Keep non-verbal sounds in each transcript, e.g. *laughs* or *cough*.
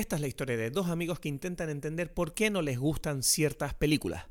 Esta es la historia de dos amigos que intentan entender por qué no les gustan ciertas películas.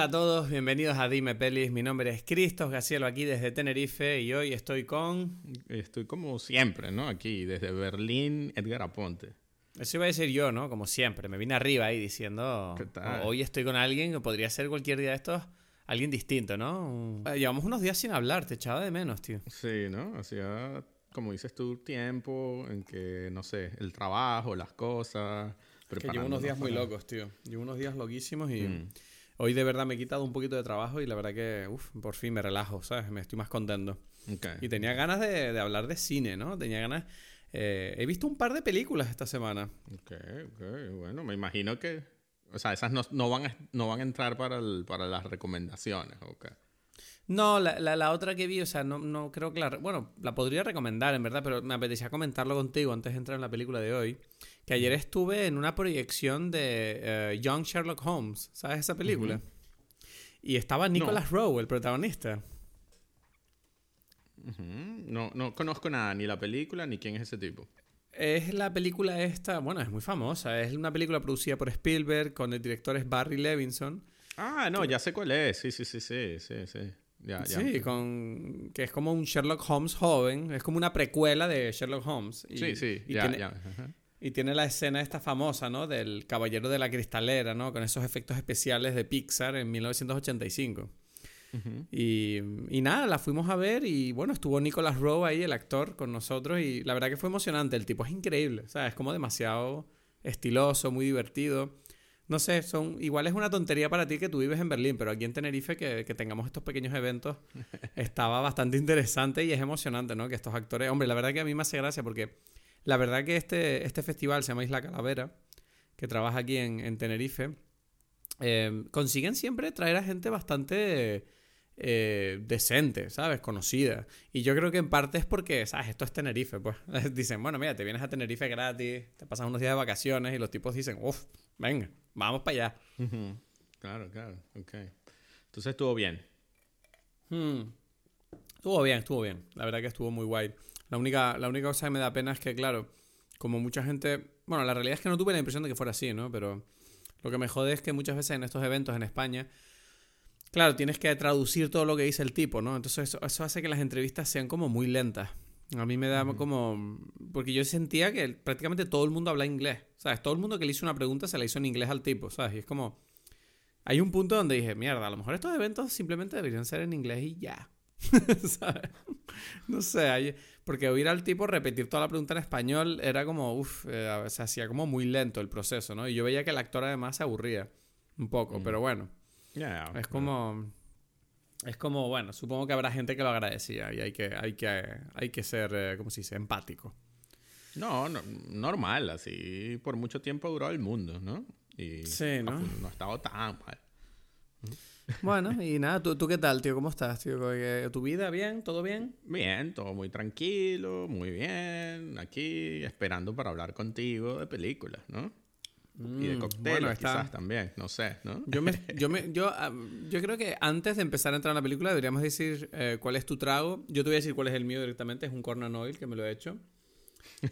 Hola a todos, bienvenidos a Dime Pelis. Mi nombre es Cristos Gacielo aquí desde Tenerife y hoy estoy con. Estoy como siempre, ¿no? Aquí, desde Berlín, Edgar Aponte. Eso iba a decir yo, ¿no? Como siempre. Me vine arriba ahí diciendo. ¿Qué tal? Hoy estoy con alguien que podría ser cualquier día de estos. Alguien distinto, ¿no? Eh, Llevamos unos días sin hablar, te echaba de menos, tío. Sí, ¿no? Hacía, como dices tú, tiempo en que, no sé, el trabajo, las cosas. Que llevo unos días muy preparándonos locos, tío. Llevo unos días loquísimos y. Mm. Hoy de verdad me he quitado un poquito de trabajo y la verdad que, uff, por fin me relajo, ¿sabes? Me estoy más contento. para- Ok. Y tenía ganas de, de hablar de cine, ¿no? Tenía ganas... eh, he visto un par de películas esta semana. Ok, ok. Bueno, me imagino que... O sea, esas no, no van, a, no van a entrar para, el- para las recomendaciones, ok. No, la, la, la otra que vi, o sea, no, no creo que la... Bueno, la podría recomendar, en verdad, pero me apetecía comentarlo contigo antes de entrar en la película de hoy. Que ayer estuve en una proyección de eh, Young Sherlock Holmes, ¿sabes esa película? Y estaba Nicholas Rowe, el protagonista. No, no conozco nada, ni la película, ni quién es ese tipo. Es la película esta, bueno, es muy famosa. Es una película producida por Spielberg, con el director es Barry Levinson. Ah, no, ya sé cuál es. Sí, sí, sí, sí, sí, sí. Ya, ya. Sí, con, que es como un Sherlock Holmes joven. Es como una precuela de Sherlock Holmes. Y, Sí, sí, y ya, tiene. Y tiene la escena esta famosa, ¿no? Del Caballero de la Cristalera, ¿no? Con esos efectos especiales de Pixar en 1985. Ujú. Y, y nada, la fuimos a ver y bueno, estuvo Nicholas Rowe ahí, el actor, con nosotros y la verdad que fue emocionante. El tipo es increíble, ¿sabes? Es como demasiado estiloso, muy divertido. No sé, son, igual es una tontería para ti que tú vives en Berlín, pero aquí en Tenerife que, que tengamos estos pequeños eventos *laughs* estaba bastante interesante y es emocionante, ¿no? Que estos actores, hombre, la verdad que a mí me hace gracia porque la verdad que este, este festival se llama Isla Calavera, que trabaja aquí en, en Tenerife, eh, consiguen siempre traer a gente bastante eh, decente, ¿sabes? Conocida. Y yo creo que en parte es porque, ¿sabes? Esto es Tenerife, pues. *laughs* Dicen, bueno, mira, te vienes a Tenerife gratis, te pasas unos días de vacaciones y los tipos dicen, uff, venga, vamos para allá. Claro, claro. Ok. Entonces estuvo bien. Hmm. Estuvo bien, estuvo bien. La verdad que estuvo muy guay. La única, la única cosa que me da pena es que, claro, como mucha gente... Bueno, la realidad es que no tuve la impresión de que fuera así, ¿no? Pero lo que me jode es que muchas veces en estos eventos en España, claro, tienes que traducir todo lo que dice el tipo, ¿no? Entonces eso, eso hace que las entrevistas sean como muy lentas. A mí me da como... Porque yo sentía que prácticamente todo el mundo habla inglés. ¿Sabes? Todo el mundo que le hizo una pregunta se la hizo en inglés al tipo, ¿sabes? Y es como... Hay un punto donde dije, mierda, a lo mejor estos eventos simplemente deberían ser en inglés y ya. *laughs* ¿Sabes? No sé, hay- porque oír al tipo repetir toda la pregunta en español era como, uff, se hacía como muy lento el proceso, ¿no? Y yo veía que el actor además se aburría un poco, Mm. pero bueno, Ya. es como... Es como, bueno, supongo que habrá gente que lo agradecía y hay que, hay que, hay que ser, eh, ¿cómo se dice?, empático. No, no, normal, así por mucho tiempo duró el mundo, ¿no? Y Sí, ¿no? No ha estado tan mal. Bueno, y nada, ¿tú, tú qué tal, tío? ¿Cómo estás, tío? ¿Que- ¿Tu vida bien? ¿Todo bien? Bien, todo muy tranquilo, muy bien. Aquí esperando para hablar contigo de películas, ¿no? y de Mm, cócteles bueno, está- quizás también, no sé, ¿no? Yo, me, *laughs* yo, me, yo, yo creo que antes de empezar a entrar en la película deberíamos decir eh, cuál es tu trago. Yo te voy a decir cuál es el mío directamente. Es un Cornan Oil que me lo he hecho.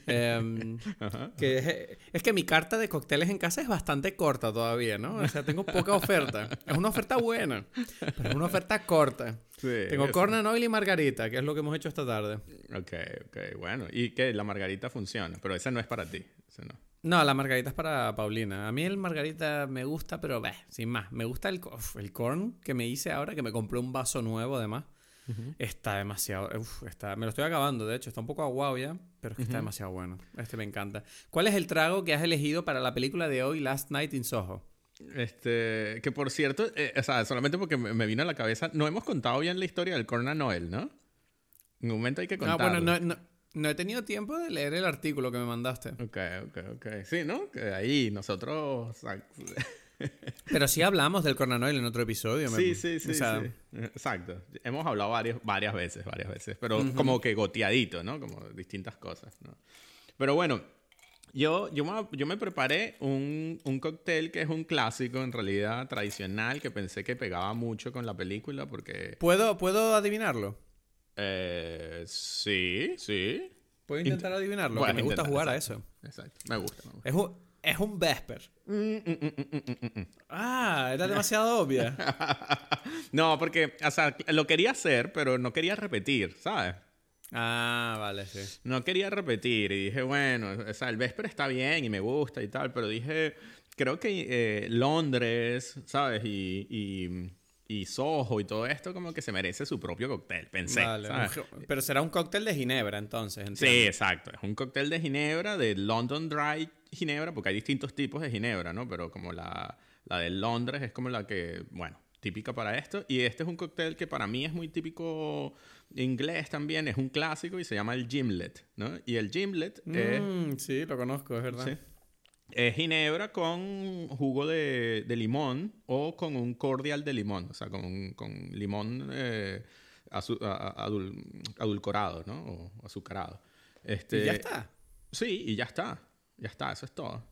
Em, *laughs* que es, es que mi carta de cócteles en casa es bastante corta todavía, ¿no? O sea, tengo poca oferta. Es una oferta buena, pero es una oferta corta. Sí, Tengo. Cornan Oil y Margarita, que es lo que hemos hecho esta tarde. Ok, ok, bueno. Y que la margarita funciona, pero esa no es para ti. esa no. No, la margarita es para Paulina. A mí el margarita me gusta, pero bah, sin más. Me gusta el, uf, el corn que me hice ahora, que me compré un vaso nuevo además. Está demasiado. uf, está, me lo estoy acabando, de hecho. Está un poco aguado ya, pero es que está demasiado bueno. Este me encanta. ¿Cuál es el trago que has elegido para la película de hoy, Last Night in Soho? Este, que por cierto, eh, o sea, solamente porque me, vino a la cabeza, no hemos contado bien la historia del Corna Noel, ¿no? En un momento hay que contarlo. bueno, no, no, no he tenido tiempo de leer el artículo que me mandaste. Ok, ok, ok. Sí, ¿no? Que ahí nosotros... *laughs* o sea, Pero sí hablamos del Cornanoil en otro episodio. Sí, sí, sí, Exacto. Hemos hablado varias, varias veces, varias veces. Pero como que goteadito, ¿no? Como distintas cosas, ¿no? Pero bueno, yo, yo, me, yo me preparé un, un, cóctel que es un clásico, en realidad, tradicional, que pensé que pegaba mucho con la película porque... ¿Puedo, ¿puedo adivinarlo? Eh, sí, sí. ¿Puedo intentar adivinarlo? me gusta jugar a eso. Exacto, me gusta. Me gusta. Es un, es un Vesper. Mm, mm, mm, ah, era demasiado obvia. *laughs* no, porque, o sea, lo quería hacer, pero no quería repetir, ¿sabes? Ah, vale, sí. No quería repetir y dije, bueno, o sea, el Vesper está bien y me gusta y tal, pero dije, creo que eh, Londres, ¿sabes? Y, y, y, Soho y todo esto como que se merece su propio cóctel, pensé. Vale, pero será un cóctel de Ginebra entonces. Sí, exacto. Es un cóctel de Ginebra, de London Dry Ginebra, porque hay distintos tipos de Ginebra, ¿no? Pero como la, la de Londres es como la que, bueno, típica para esto. Y este es un cóctel que para mí es muy típico inglés también, es un clásico y se llama el gimlet, ¿no? Y el gimlet mm, Sí, lo conozco, es verdad. Es ginebra con jugo de, limón o con un cordial de limón, o sea, con, con limón eh, adulcorado, ¿no? O azucarado. Este, ¿Y ya está? Sí, y ya está. Ya está, eso es todo.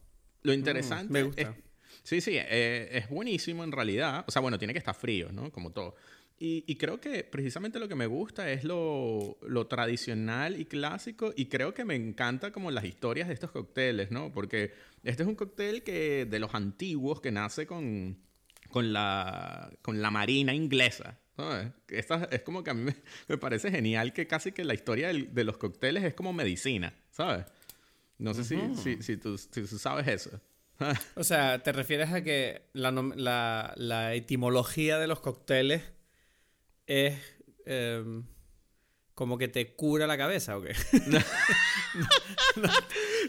Lo mm, interesante me gusta. sí, sí, eh, es buenísimo en realidad. O sea, bueno, tiene que estar frío, ¿no? Como todo. Y, creo que precisamente lo que me gusta es lo, tradicional y clásico y creo que me encanta como las historias de estos cócteles, ¿no? Porque este es un cóctel que de los antiguos que nace con, con, la, con la marina inglesa. ¿sabes? Esta, es como que a mí *laughs* me, parece genial que casi que la historia de los cócteles es como medicina, ¿sabes? No sé si, si, si, tú, sabes eso. *laughs* o sea, ¿te refieres a que la, la, la etimología de los cócteles es em, como que te cura la cabeza o qué? no,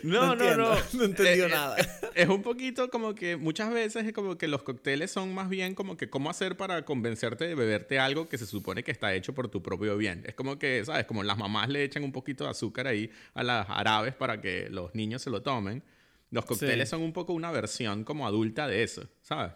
*laughs* no, no, no, entendió eh, nada. Eh, *laughs* es un poquito como que muchas veces es como que los cócteles son más bien como que cómo hacer para convencerte de beberte algo que se supone que está hecho por tu propio bien. Es como que, ¿sabes? Como las mamás le echan un poquito de azúcar ahí a las árabes para que los niños se lo tomen. Los cócteles son un poco una versión como adulta de eso, ¿sabes?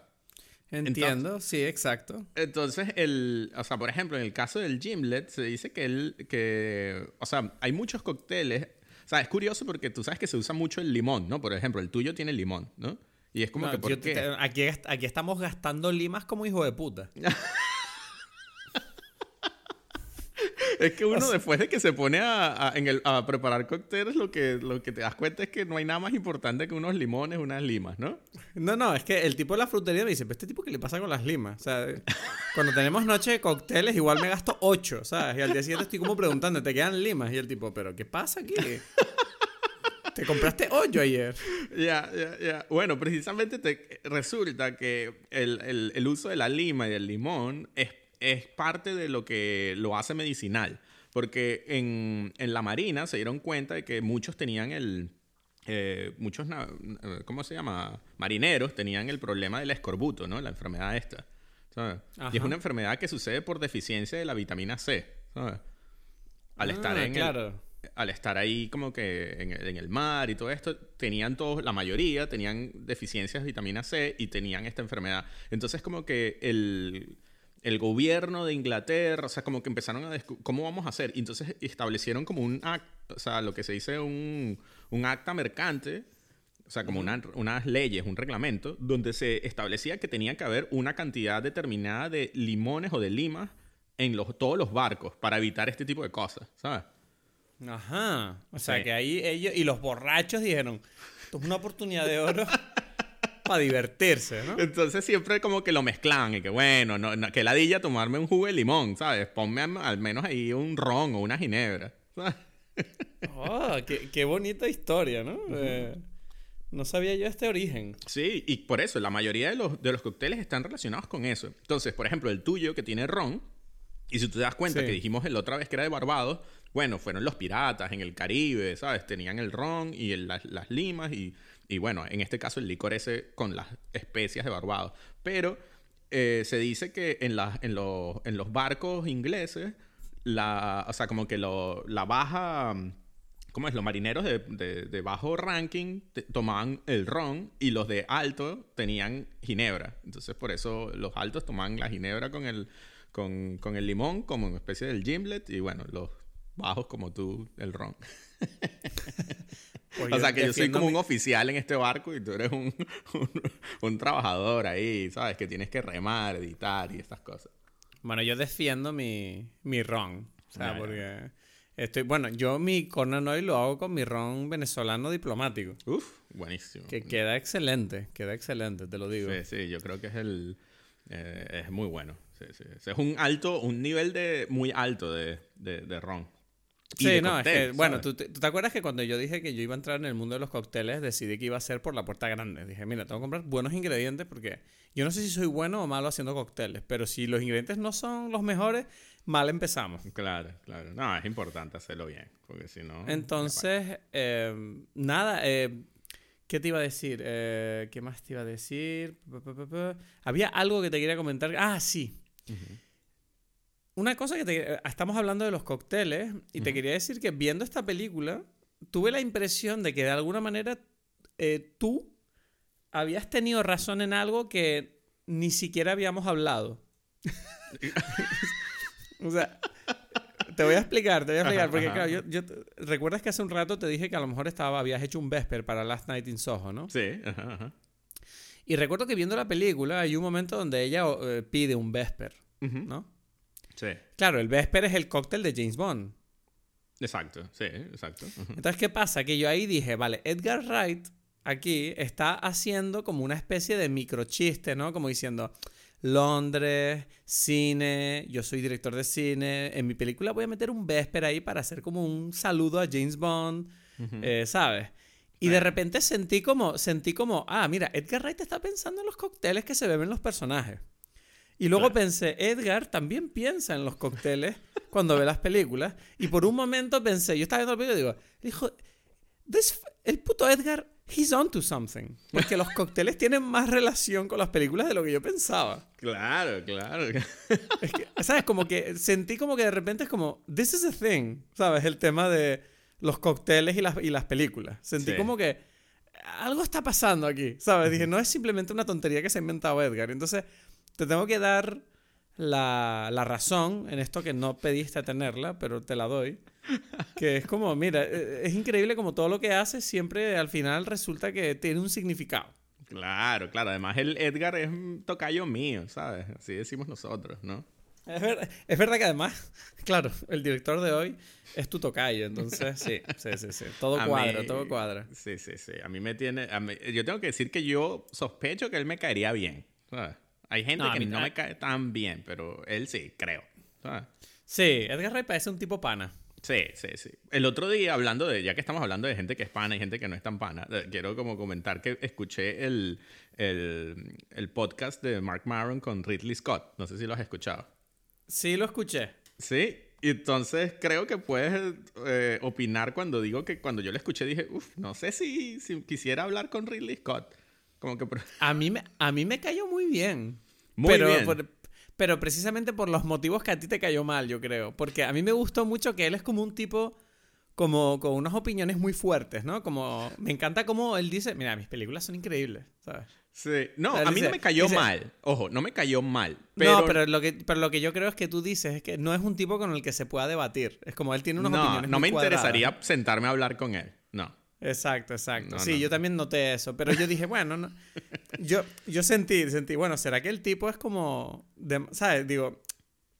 Entiendo, sí, exacto. Entonces, el, o sea, por ejemplo, en el caso del gimlet, se dice que él, que, o sea, hay muchos cócteles. O sea, es curioso porque tú sabes que se usa mucho el limón, ¿no? Por ejemplo, el tuyo tiene limón, ¿no? Y es como que, ¿por qué? aquí, aquí estamos gastando limas como hijo de puta. *laughs* es que uno después de que se pone a, preparar cócteles, lo que, lo que te das cuenta es que no hay nada más importante que unos limones, unas limas, ¿no? No, no, es que el tipo de la frutería me dice, ¿pero este tipo qué le pasa con las limas? O sea, cuando tenemos noche de cócteles, igual me gasto ocho, ¿sabes? Y al día siguiente estoy como preguntando, ¿te quedan limas? Y el tipo, ¿pero qué pasa aquí? ¿Te compraste hoyo ayer? Ya, ya, ya. Bueno, precisamente te, resulta que el, el uso de la lima y del limón es es parte de lo que lo hace medicinal. Porque en, en la Marina se dieron cuenta de que muchos tenían el... Eh, muchos, ¿cómo se llama? Marineros tenían el problema del escorbuto, ¿no? La enfermedad esta. Y es una enfermedad que sucede por deficiencia de la vitamina C, ¿sabes? Al ah, estar en claro. al estar ahí como que en, en, el mar y todo esto, tenían todos, la mayoría tenían deficiencias de vitamina C y tenían esta enfermedad. Entonces como que el el gobierno de Inglaterra, o sea, como que empezaron a cómo vamos a hacer. Y entonces establecieron como un acta, o sea, lo que se dice un, un acta mercante, o sea, como unas leyes, un reglamento, donde se establecía que tenía que haber una cantidad determinada de limones o de limas en los, todos los barcos para evitar este tipo de cosas, ¿sabes? Ajá. O sea, que ahí ellos y los borrachos dijeron, esto es una oportunidad de oro *laughs* para divertirse, ¿no? Entonces siempre como que lo mezclan y que bueno, no, que ladilla tomarme un jugo de limón, ¿sabes? Ponme al menos ahí un ron o una ginebra. Oh, qué, bonita historia, ¿no? Eh, no sabía yo este origen. Sí, y por eso la mayoría de los, de los cócteles están relacionados con eso. Entonces, por ejemplo, el tuyo que tiene ron, y si tú te das cuenta que dijimos la otra vez que era de Barbados, bueno, fueron los piratas en el Caribe, ¿sabes? Tenían el ron y las, las limas y y bueno, en este caso el licor ese con las especias de Barbados. Pero eh, se dice que en, en, los barcos ingleses, la, o sea, como que la baja ¿Cómo es? Los marineros de, de- bajo ranking tomaban el ron y los de alto tenían ginebra. Entonces, por eso los altos tomaban la ginebra con el, con, con el limón, como una especie del gimlet, y bueno, los bajos como tú, el ron. Pues *laughs* o sea, que yo soy como un oficial en este barco y tú eres un, *laughs* un, un trabajador ahí, ¿sabes? Que tienes que remar, editar y estas cosas. Bueno, yo defiendo mi, mi ron. O sea, porque estoy... Bueno, yo mi Cornanoy lo hago con mi ron venezolano diplomático. Uf, buenísimo. Que queda excelente, queda excelente, te lo digo. Sí, sí, yo creo que es el... eh, es muy bueno. Sí, sí. Es un alto, un nivel de muy alto de, de, de ron. Sí, no, es que, bueno. ¿tú te, tú te acuerdas que cuando yo dije que yo iba a entrar en el mundo de los cócteles, decidí que iba a ser por la puerta grande? Dije, mira, tengo que comprar buenos ingredientes porque yo no sé si soy bueno o malo haciendo cócteles, pero si los ingredientes no son los mejores, mal empezamos. Claro, claro. No, es importante hacerlo bien, porque si no... Entonces, eh, nada, eh, ¿qué te iba a decir? Eh, ¿Qué más te iba a decir? Había algo que te quería comentar. Ah, sí. Una cosa que te... Estamos hablando de los cócteles y te quería decir que viendo esta película, tuve la impresión de que de alguna manera eh, tú habías tenido razón en algo que ni siquiera habíamos hablado. *laughs* o sea, te voy a explicar, te voy a explicar, porque ajá. claro, yo, recuerdas que hace un rato te dije que a lo mejor estaba, habías hecho un Vesper para Last Night in Soho, ¿no? Sí, ajá, ajá. Y recuerdo que viendo la película hay un momento donde ella eh, pide un Vesper. ¿no? Sí, Claro, el Vesper es el cóctel de James Bond. exacto, sí, exacto. Entonces, ¿qué pasa? Que yo ahí dije, vale, Edgar Wright aquí está haciendo como una especie de microchiste, ¿no? Como diciendo, Londres, cine, yo soy director de cine, en mi película voy a meter un Vesper ahí para hacer como un saludo a James Bond, eh, ¿sabes? Y de repente sentí como, sentí como, ah, mira, Edgar Wright está pensando en los cócteles que se beben los personajes. Y luego Claro. pensé, Edgar también piensa en los cócteles cuando ve las películas. Y por un momento pensé, yo estaba viendo el vídeo y digo, dijo, "This f- el puto Edgar, he's on to something. Porque los cócteles tienen más relación con las películas de lo que yo pensaba. Claro, claro. Es que, ¿sabes? Como que sentí como que de repente es como, this is a thing, ¿sabes? El tema de los cócteles y las, y las películas. Sentí Sí. como que algo está pasando aquí, ¿sabes? Dije, no es simplemente una tontería que se ha inventado Edgar. Entonces, te tengo que dar la, la razón en esto que no pediste tenerla, pero te la doy. Que es como, mira, eh, es increíble como todo lo que hace siempre al final resulta que tiene un significado. Claro, claro. Además, el Edgar es un tocayo mío, ¿sabes? Así decimos nosotros, ¿no? Es, ver- es verdad que además, claro, el director de hoy es tu tocayo, entonces sí, sí, sí, sí. Todo *laughs* A cuadra, mí- todo cuadra. Sí, sí, sí. A mí me tiene... a mí- yo tengo que decir que yo sospecho que él me caería bien, ¿sabes? Hay gente No, a que mí no me cae tan bien, pero él sí, creo. ¿sabes? Sí, Edgar Wright parece un tipo pana. Sí, sí, sí. El otro día, hablando de, ya que estamos hablando de gente que es pana y gente que no es tan pana, eh, quiero como comentar que escuché el, el, el podcast de Mark Maron con Ridley Scott. No sé si lo has escuchado. Sí, lo escuché. Sí, entonces creo que puedes eh, opinar cuando digo que cuando yo lo escuché dije, uff, no sé si, si quisiera hablar con Ridley Scott. Como que... pero- *laughs* A mí me, a mí me cayó muy bien. Muy pero, bien. por- pero precisamente por los motivos que a ti te cayó mal, yo creo. Porque a mí me gustó mucho que él es como un tipo como con unas opiniones muy fuertes, ¿no? Como me encanta como él dice, mira, mis películas son increíbles, ¿sabes? Sí. No, a mí no me cayó dice- mal. Ojo, no me cayó mal. Pero no, pero lo, que, pero lo que yo creo es que tú dices es que no es un tipo con el que se pueda debatir. Es como él tiene unas no, opiniones no muy me cuadradas. interesaría sentarme a hablar con él. No. Exacto, exacto. No, sí, no, yo también noté eso, pero yo dije, bueno, no. yo, yo sentí, sentí, bueno, ¿será que el tipo es como, de- ¿sabes? Digo,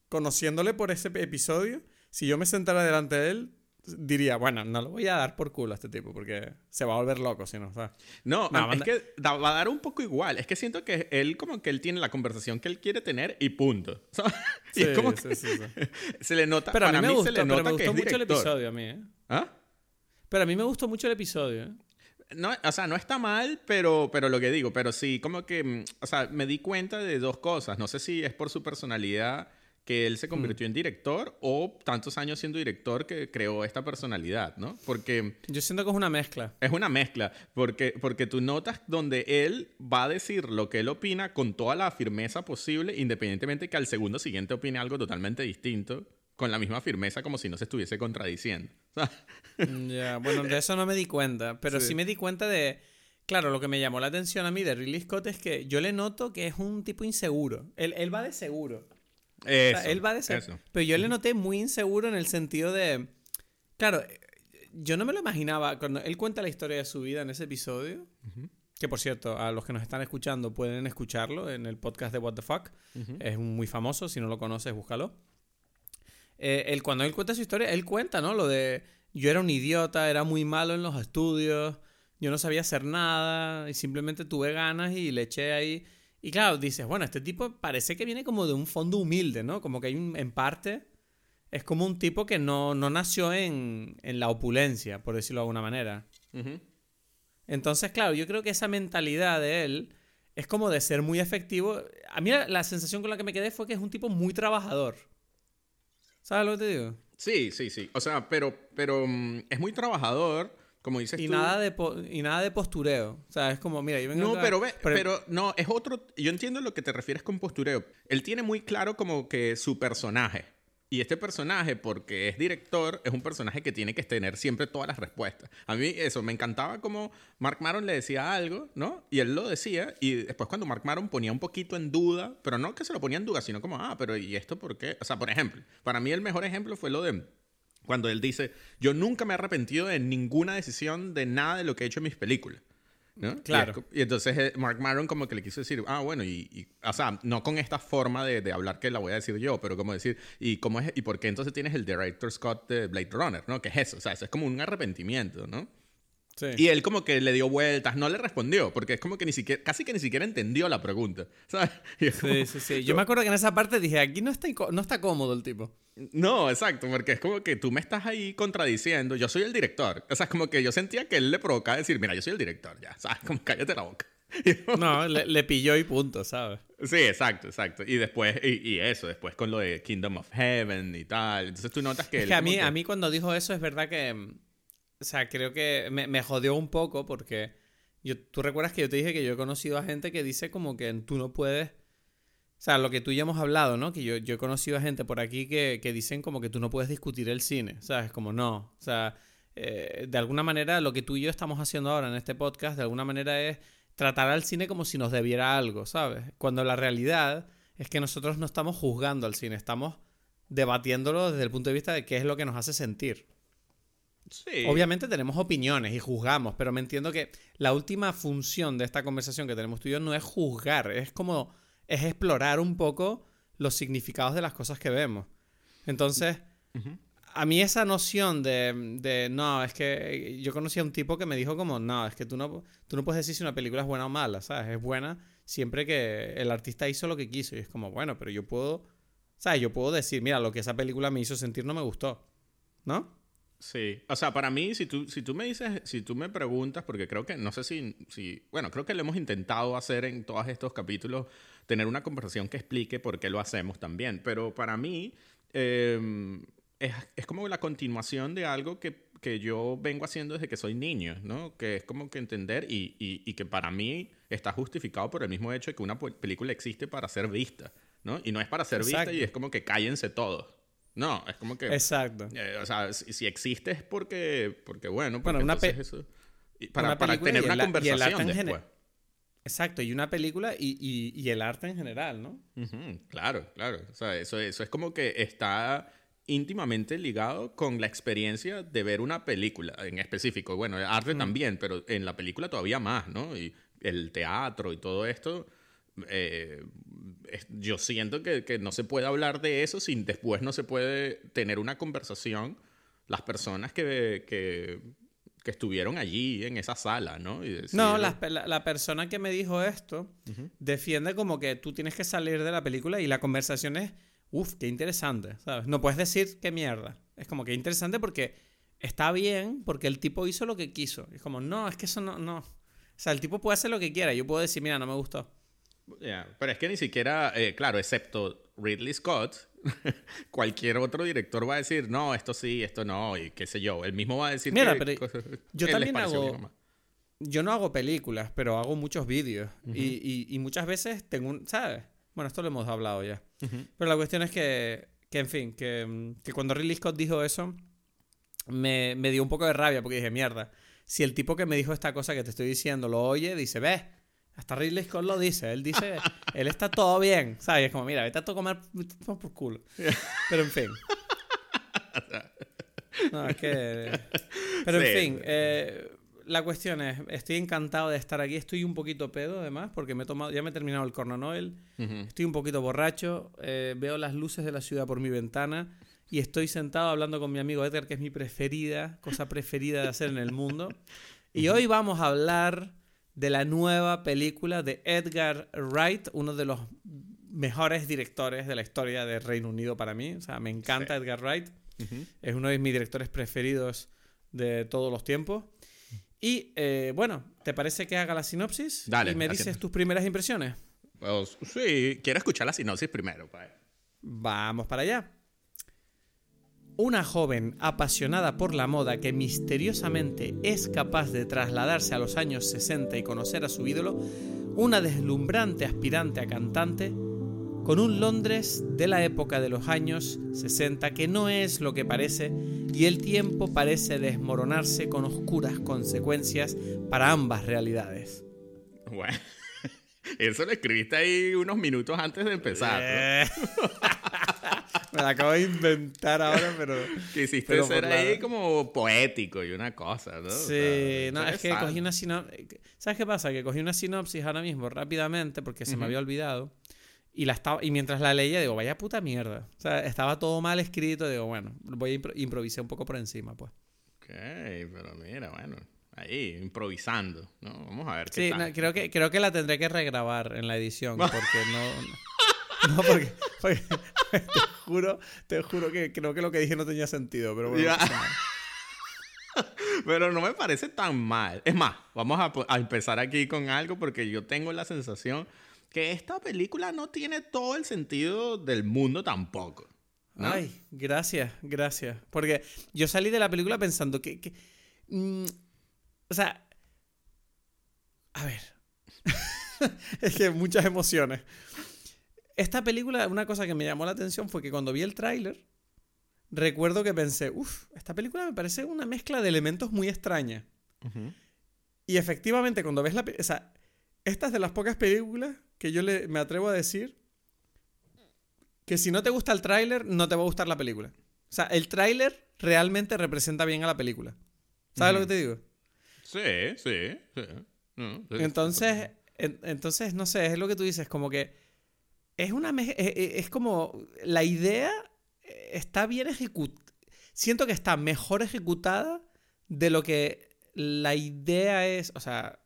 conociéndole por ese episodio, si yo me sentara delante de él, diría, bueno, no lo voy a dar por culo a este tipo, porque se va a volver loco si no, ¿sabes? No, No, es que va a dar un poco igual. Es que siento que él como que él tiene la conversación que él quiere tener y punto. *laughs* y es Sí, como sí, que sí, sí. *laughs* se le nota, Pero a mí para me mí gustó, se le pero nota me que gustó es mucho el director. episodio a mí, ¿eh? ¿Ah? Pero a mí me gustó mucho el episodio, ¿eh? No, o sea, no está mal, pero, pero lo que digo, pero sí, como que, mm, o sea, me di cuenta de dos cosas. No sé si es por su personalidad que él se convirtió en director o tantos años siendo director que creó esta personalidad, ¿no? Porque Yo siento que es una mezcla. es una mezcla, porque, porque tú notas donde él va a decir lo que él opina con toda la firmeza posible, independientemente que al segundo siguiente opine algo totalmente distinto, con la misma firmeza como si no se estuviese contradiciendo. *laughs* Ya, bueno, de eso no me di cuenta, pero sí. me di cuenta de, claro, lo que me llamó la atención a mí de Ridley Scott es que yo le noto que es un tipo inseguro. Él, él va de seguro. Eso, él va de seguro. Pero yo le noté muy inseguro en el sentido de, claro, yo no me lo imaginaba cuando él cuenta la historia de su vida en ese episodio. Que por cierto, a los que nos están escuchando pueden escucharlo en el podcast de What the Fuck. Es muy famoso, si no lo conoces, búscalo. Eh, él, cuando él cuenta su historia, él cuenta, ¿no? Lo de yo era un idiota, era muy malo en los estudios, yo no sabía hacer nada y simplemente tuve ganas y le eché ahí. Y claro, dices, bueno, este tipo parece que viene como de un fondo humilde, ¿no? Como que hay un, en parte, es como un tipo que no, no nació en, en, la opulencia, por decirlo de alguna manera. Entonces, claro, yo creo que esa mentalidad de él es como de ser muy efectivo. A mí la, la sensación con la que me quedé fue que es un tipo muy trabajador. ¿Sabes lo que te digo? Sí, sí, sí. O sea, pero, pero um, es muy trabajador, como dices y tú. Nada de y nada de postureo. O sea, es como, mira, yo vengo No, pero ve, pero no, es otro. Yo entiendo lo que te refieres con postureo. Él tiene muy claro como que su personaje. Y este personaje, porque es director, es un personaje que tiene que tener siempre todas las respuestas. A mí eso, me encantaba como Mark Maron le decía algo, ¿no? Y él lo decía, y después cuando Mark Maron ponía un poquito en duda, pero no que se lo ponía en duda, sino como, ah, pero ¿y esto por qué? O sea, por ejemplo, para mí el mejor ejemplo fue lo de cuando él dice, yo nunca me he arrepentido de ninguna decisión de nada de lo que he hecho en mis películas. ¿No? Claro. Y, y, entonces eh, Mark Maron como que le quiso decir, ah, bueno, y, y o sea, no con esta forma de, de, hablar que la voy a decir yo, pero como decir, ¿y cómo es, y por qué entonces tienes el director Scott de Blade Runner, ¿no? ¿Qué es eso? O sea, eso es como un arrepentimiento, ¿no? Sí. Y él como que le dio vueltas, no le respondió, porque es como que ni siquiera, casi que ni siquiera entendió la pregunta, *laughs* ¿sabes? Como, sí, sí, sí. Yo me acuerdo que en esa parte dije, aquí no está, no está cómodo el tipo. No, exacto, porque es como que tú me estás ahí contradiciendo, yo soy el director. O sea, es como que yo sentía que él le provocaba decir, mira, yo soy el director, ya, ¿sabes? *laughs* Como cállate la boca. *laughs* No, le, le, pilló y punto, ¿sabes? Sí, exacto, exacto. Y después, y, y, eso, después con lo de Kingdom of Heaven y tal. Entonces tú notas que... Es que a mí, que... a mí cuando dijo eso es verdad que... O sea, creo que me, me jodió un poco porque... Yo, tú recuerdas que yo te dije que yo he conocido a gente que dice como que tú no puedes... O sea, lo que tú y yo hemos hablado, ¿no? Que yo, yo he conocido a gente por aquí que, que dicen como que tú no puedes discutir el cine, ¿sabes? Como no. O sea, eh, de alguna manera lo que tú y yo estamos haciendo ahora en este podcast, de alguna manera es tratar al cine como si nos debiera algo, ¿sabes? Cuando la realidad es que nosotros no estamos juzgando al cine, estamos debatiéndolo desde el punto de vista de qué es lo que nos hace sentir. Sí. Obviamente tenemos opiniones y juzgamos, pero me entiendo que la última función de esta conversación que tenemos tú y yo no es juzgar, es como es explorar un poco los significados de las cosas que vemos. Entonces, uh -huh. a mí esa noción de, de, no, es que yo conocí a un tipo que me dijo como, no, es que tú no, tú no puedes decir si una película es buena o mala, ¿sabes? Es buena siempre que el artista hizo lo que quiso. Y es como, bueno, pero yo puedo, ¿sabes? Yo puedo decir, mira, lo que esa película me hizo sentir no me gustó, ¿no? Sí, o sea, para mí, si tú, si tú me dices, si tú me preguntas, porque creo que, no sé si, si, bueno, creo que lo hemos intentado hacer en todos estos capítulos, tener una conversación que explique por qué lo hacemos también, pero para mí eh, es, es, como la continuación de algo que, que, yo vengo haciendo desde que soy niño, ¿no? Que es como que entender y, y, y que para mí está justificado por el mismo hecho de que una película existe para ser vista, ¿no? Y no es para ser Exacto. vista y es como que cállense todos. No, es como que... Exacto. Eh, o sea, si, si, existe es porque, porque bueno, porque bueno, una eso, para, una para, tener una conversación después. Exacto, y una película y, y, y, el arte en general, ¿no? Uh -huh, claro, claro. O sea, eso, eso es como que está íntimamente ligado con la experiencia de ver una película en específico. Bueno, el arte también, pero en la película todavía más, ¿no? Y el teatro y todo esto eh, yo siento que, que, no se puede hablar de eso sin después no se puede tener una conversación las personas que, que, que estuvieron allí en esa sala, ¿no? Y decir, no, la, la, la, persona que me dijo esto uh -huh. defiende como que tú tienes que salir de la película y la conversación es, uff, qué interesante, ¿sabes? No puedes decir qué mierda. Es como que interesante porque está bien, porque el tipo hizo lo que quiso. Es como, no, es que eso no, no. O sea, el tipo puede hacer lo que quiera. Yo puedo decir, mira, no me gustó. Yeah, pero es que ni siquiera, eh, claro, excepto Ridley Scott, *laughs* cualquier otro director va a decir, no, esto sí, esto no, y qué sé yo. Él mismo va a decir Mira, que pero yo *laughs* también hago... Yo no hago películas, pero hago muchos vídeos. Uh -huh. y, y, y, muchas veces tengo un... ¿Sabes? Bueno, esto lo hemos hablado ya. Uh -huh. Pero la cuestión es que, que en fin, que, que cuando Ridley Scott dijo eso, me, me dio un poco de rabia porque dije, mierda, si el tipo que me dijo esta cosa que te estoy diciendo lo oye, dice, ves, hasta Ridley Scott lo dice, él dice, *laughs* él está todo bien, ¿sabes? Es como, mira, vete a comer por culo. *laughs* Pero en fin. No, es que... Pero en fin, eh, la cuestión es, estoy encantado de estar aquí, estoy un poquito pedo además, porque me he tomado, ya me he terminado el Corno Noel, estoy un poquito borracho, eh, veo las luces de la ciudad por mi ventana y estoy sentado hablando con mi amigo Edgar, que es mi preferida, cosa preferida de hacer en el mundo. Y hoy vamos a hablar de la nueva película de Edgar Wright, uno de los mejores directores de la historia del Reino Unido para mí. O sea, me encanta Edgar Wright. Es uno de mis directores preferidos de todos los tiempos. Y eh, bueno, ¿te parece que haga la sinopsis? Dale. Y me dices tus primeras impresiones. Pues, sí, quiero escuchar la sinopsis primero. Pues. Vamos para allá. Una joven apasionada por la moda que misteriosamente es capaz de trasladarse a los años 60 y conocer a su ídolo, una deslumbrante aspirante a cantante, con un Londres de la época de los años 60 que no es lo que parece y el tiempo parece desmoronarse con oscuras consecuencias para ambas realidades. Bueno, *laughs* eso lo escribiste ahí unos minutos antes de empezar. Eh. *laughs* Me la acabo de inventar ahora, pero... Quisiste ser ahí como poético y una cosa, ¿no? Sí, no, es que cogí una sinopsis... ¿Sabes qué pasa? Que cogí una sinopsis ahora mismo rápidamente porque se me había olvidado. Y, la estaba, y mientras la leía, digo, vaya puta mierda. O sea, estaba todo mal escrito. Digo, bueno, voy a improvisar un poco por encima, pues. Ok, pero mira, bueno, ahí, improvisando, ¿no? Vamos a ver qué Sí, no, creo, que, creo que la tendré que regrabar en la edición, *laughs* porque no... no, porque, *laughs* te juro, te juro que creo que lo que dije no tenía sentido, pero bueno. *laughs* Pero no me parece tan mal. Es más, vamos a, a empezar aquí con algo porque yo tengo la sensación que esta película no tiene todo el sentido del mundo tampoco. Ay, gracias, gracias. Porque yo salí de la película pensando que... que mm, o sea... A ver. *laughs* es que muchas emociones. Esta película, una cosa que me llamó la atención fue que cuando vi el tráiler, recuerdo que pensé, uff, esta película me parece una mezcla de elementos muy extraña. Y efectivamente, cuando ves la... O sea, esta es de las pocas películas que yo le, me atrevo a decir que si no te gusta el tráiler, no te va a gustar la película. O sea, el tráiler realmente representa bien a la película. ¿Sabes lo que te digo? Sí, sí, sí. entonces, entonces, no sé, es lo que tú dices, como que es una... Es, es como... La idea está bien ejecutada. Siento que está mejor ejecutada de lo que la idea es... O sea,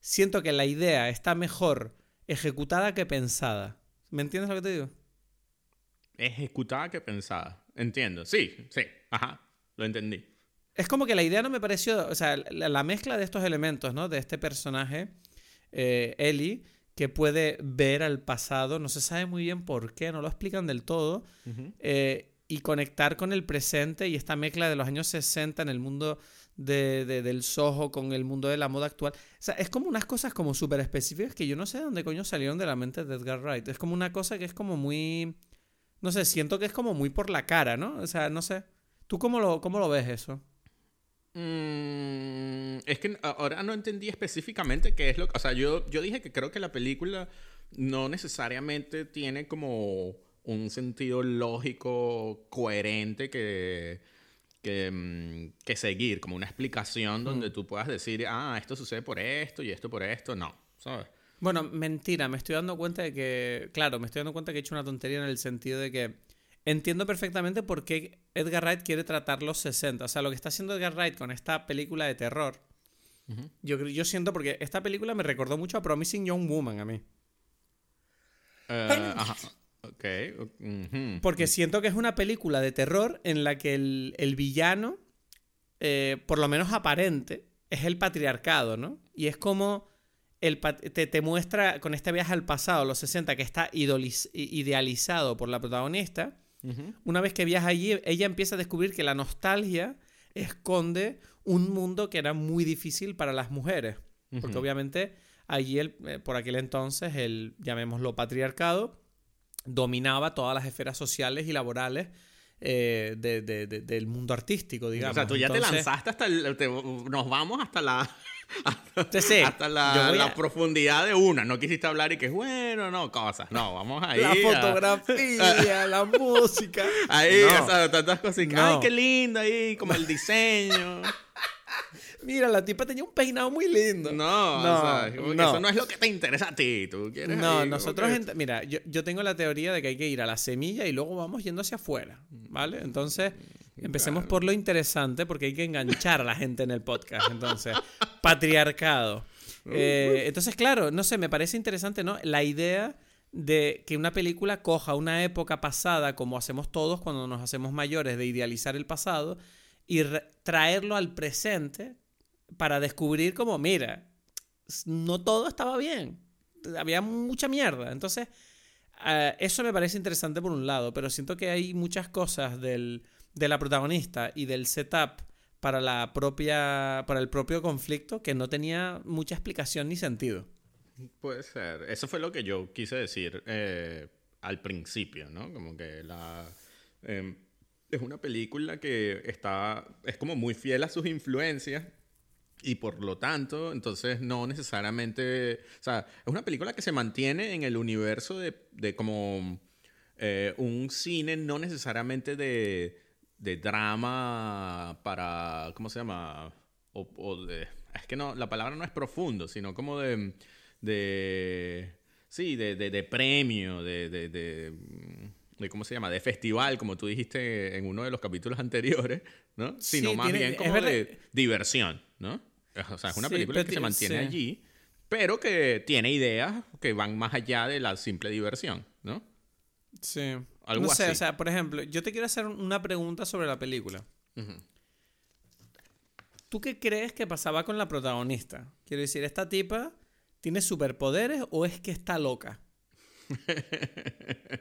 siento que la idea está mejor ejecutada que pensada. ¿Me entiendes lo que te digo? Ejecutada que pensada. Entiendo. Sí, sí. Ajá. Lo entendí. Es como que la idea no me pareció. O sea, la, mezcla de estos elementos, ¿no? De este personaje, eh, Ellie, que puede ver al pasado. No se sabe muy bien por qué, no lo explican del todo. Eh, y conectar con el presente y esta mezcla de los años 60 en el mundo de, del Soho con el mundo de la moda actual. O sea, es como unas cosas como súper específicas que yo no sé de dónde coño salieron de la mente de Edgar Wright. Es como una cosa que es como muy... No sé, siento que es como muy por la cara, ¿no? O sea, no sé. ¿Tú cómo lo, cómo lo ves eso? Mm, es que ahora no entendí específicamente qué es lo que... O sea, yo, yo dije que creo que la película no necesariamente tiene como un sentido lógico coherente que Mm, que, seguir, como una explicación donde tú puedas decir, ah, esto sucede por esto y esto por esto. No, ¿sabes? Bueno, mentira, me estoy dando cuenta de que, claro, me estoy dando cuenta que he hecho una tontería en el sentido de que entiendo perfectamente por qué Edgar Wright quiere tratar los 60. O sea, lo que está haciendo Edgar Wright con esta película de terror, yo, yo siento porque esta película me recordó mucho a Promising Young Woman a mí. Uh, ajá. Ok. Porque siento que es una película de terror en la que el, villano, eh, por lo menos aparente, es el patriarcado, ¿no? Y es como el te, te, muestra con este viaje al pasado, los 60, que está idealizado por la protagonista. Una vez que viaja allí, ella empieza a descubrir que la nostalgia esconde un mundo que era muy difícil para las mujeres. Porque obviamente allí, el, eh, por aquel entonces, el, llamémoslo patriarcado, dominaba todas las esferas sociales y laborales eh, de, de, del mundo artístico, digamos. O sea, tú ya te lanzaste hasta el, nos vamos hasta la *laughs* hasta, sí, hasta la, la profundidad de una. No quisiste hablar y que es bueno, no, cosas. No, vamos ahí. La fotografía, la *laughs* música. Ahí, o sea, tantas cosas. Ay, qué lindo ahí, como el diseño. Mira, la tipa tenía un peinado muy lindo. No, no, o sea, eso no es lo que te interesa a ti. ¿Tú quieres no, nosotros, mira, yo, yo, tengo la teoría de que hay que ir a la semilla y luego vamos yendo hacia afuera, ¿vale? Entonces, empecemos por lo interesante porque hay que enganchar a la gente en el podcast. Entonces, *laughs* patriarcado. Eh, entonces, claro, no sé, me parece interesante, ¿no? La idea de que una película coja una época pasada, como hacemos todos cuando nos hacemos mayores, de idealizar el pasado y traerlo al presente para descubrir como, mira, no todo estaba bien, había mucha mierda. Entonces, eh, eso me parece interesante por un lado, pero siento que hay muchas cosas del, de la protagonista y del setup para la propia para el propio conflicto que no tenía mucha explicación ni sentido. Puede ser. Eso fue lo que yo quise decir eh, al principio, ¿no? Como que la em, es una película que está es como muy fiel a sus influencias y por lo tanto, entonces no necesariamente, o sea, es una película que se mantiene en el universo de, de como eh, un cine no necesariamente de, de, drama para, ¿cómo se llama? O, de, es que no, la palabra no es profundo, sino como de, de sí, de, de, premio, de, de, de, ¿cómo se llama? De festival, como tú dijiste en uno de los capítulos *laughs* anteriores, ¿no? Sino más bien como de diversión, ¿no? O sea, es una película que se mantiene allí, pero que tiene ideas que van más allá de la simple diversión, ¿no? Sí. Algo no sé, o sea, por ejemplo, yo te quiero hacer una pregunta sobre la película. ¿Tú qué crees que pasaba con la protagonista? Quiero decir, ¿esta tipa tiene superpoderes o es que está loca? *laughs*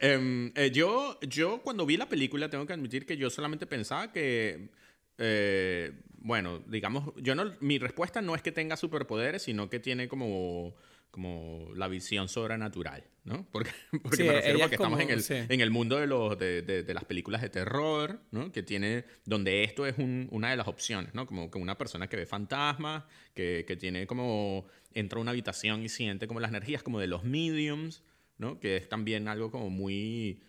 Em, eh, yo, yo cuando vi la película tengo que admitir que yo solamente pensaba que eh, bueno, digamos, yo no, mi respuesta no es que tenga superpoderes, sino que tiene como, como la visión sobrenatural, ¿no? *laughs* Porque, porque me refiero a que estamos en el, en el mundo de, los, de, de, las películas de terror, ¿no? Que tiene, donde esto es una de las opciones, ¿no? Como que una persona que ve fantasmas, que, que tiene como, entra a una habitación y siente como las energías como de los mediums, ¿no? Que es también algo como muy,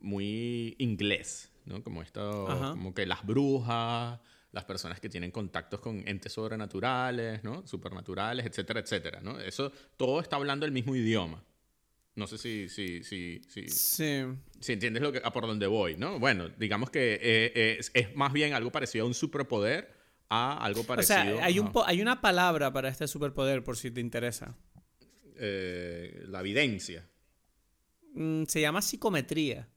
muy inglés, ¿no? Como esto, como que las brujas, las personas que tienen contactos con entes sobrenaturales, ¿no? Supernaturales, etcétera, etcétera, ¿no? Eso, todo está hablando el mismo idioma. No sé si, si, si, si, sí. si entiendes lo que, a por dónde voy, ¿no? Bueno, digamos que eh, es, es, más bien algo parecido a un superpoder a algo parecido... O sea, hay, un hay una palabra para este superpoder, por si te interesa. Eh, la evidencia. Mm, se llama psicometría.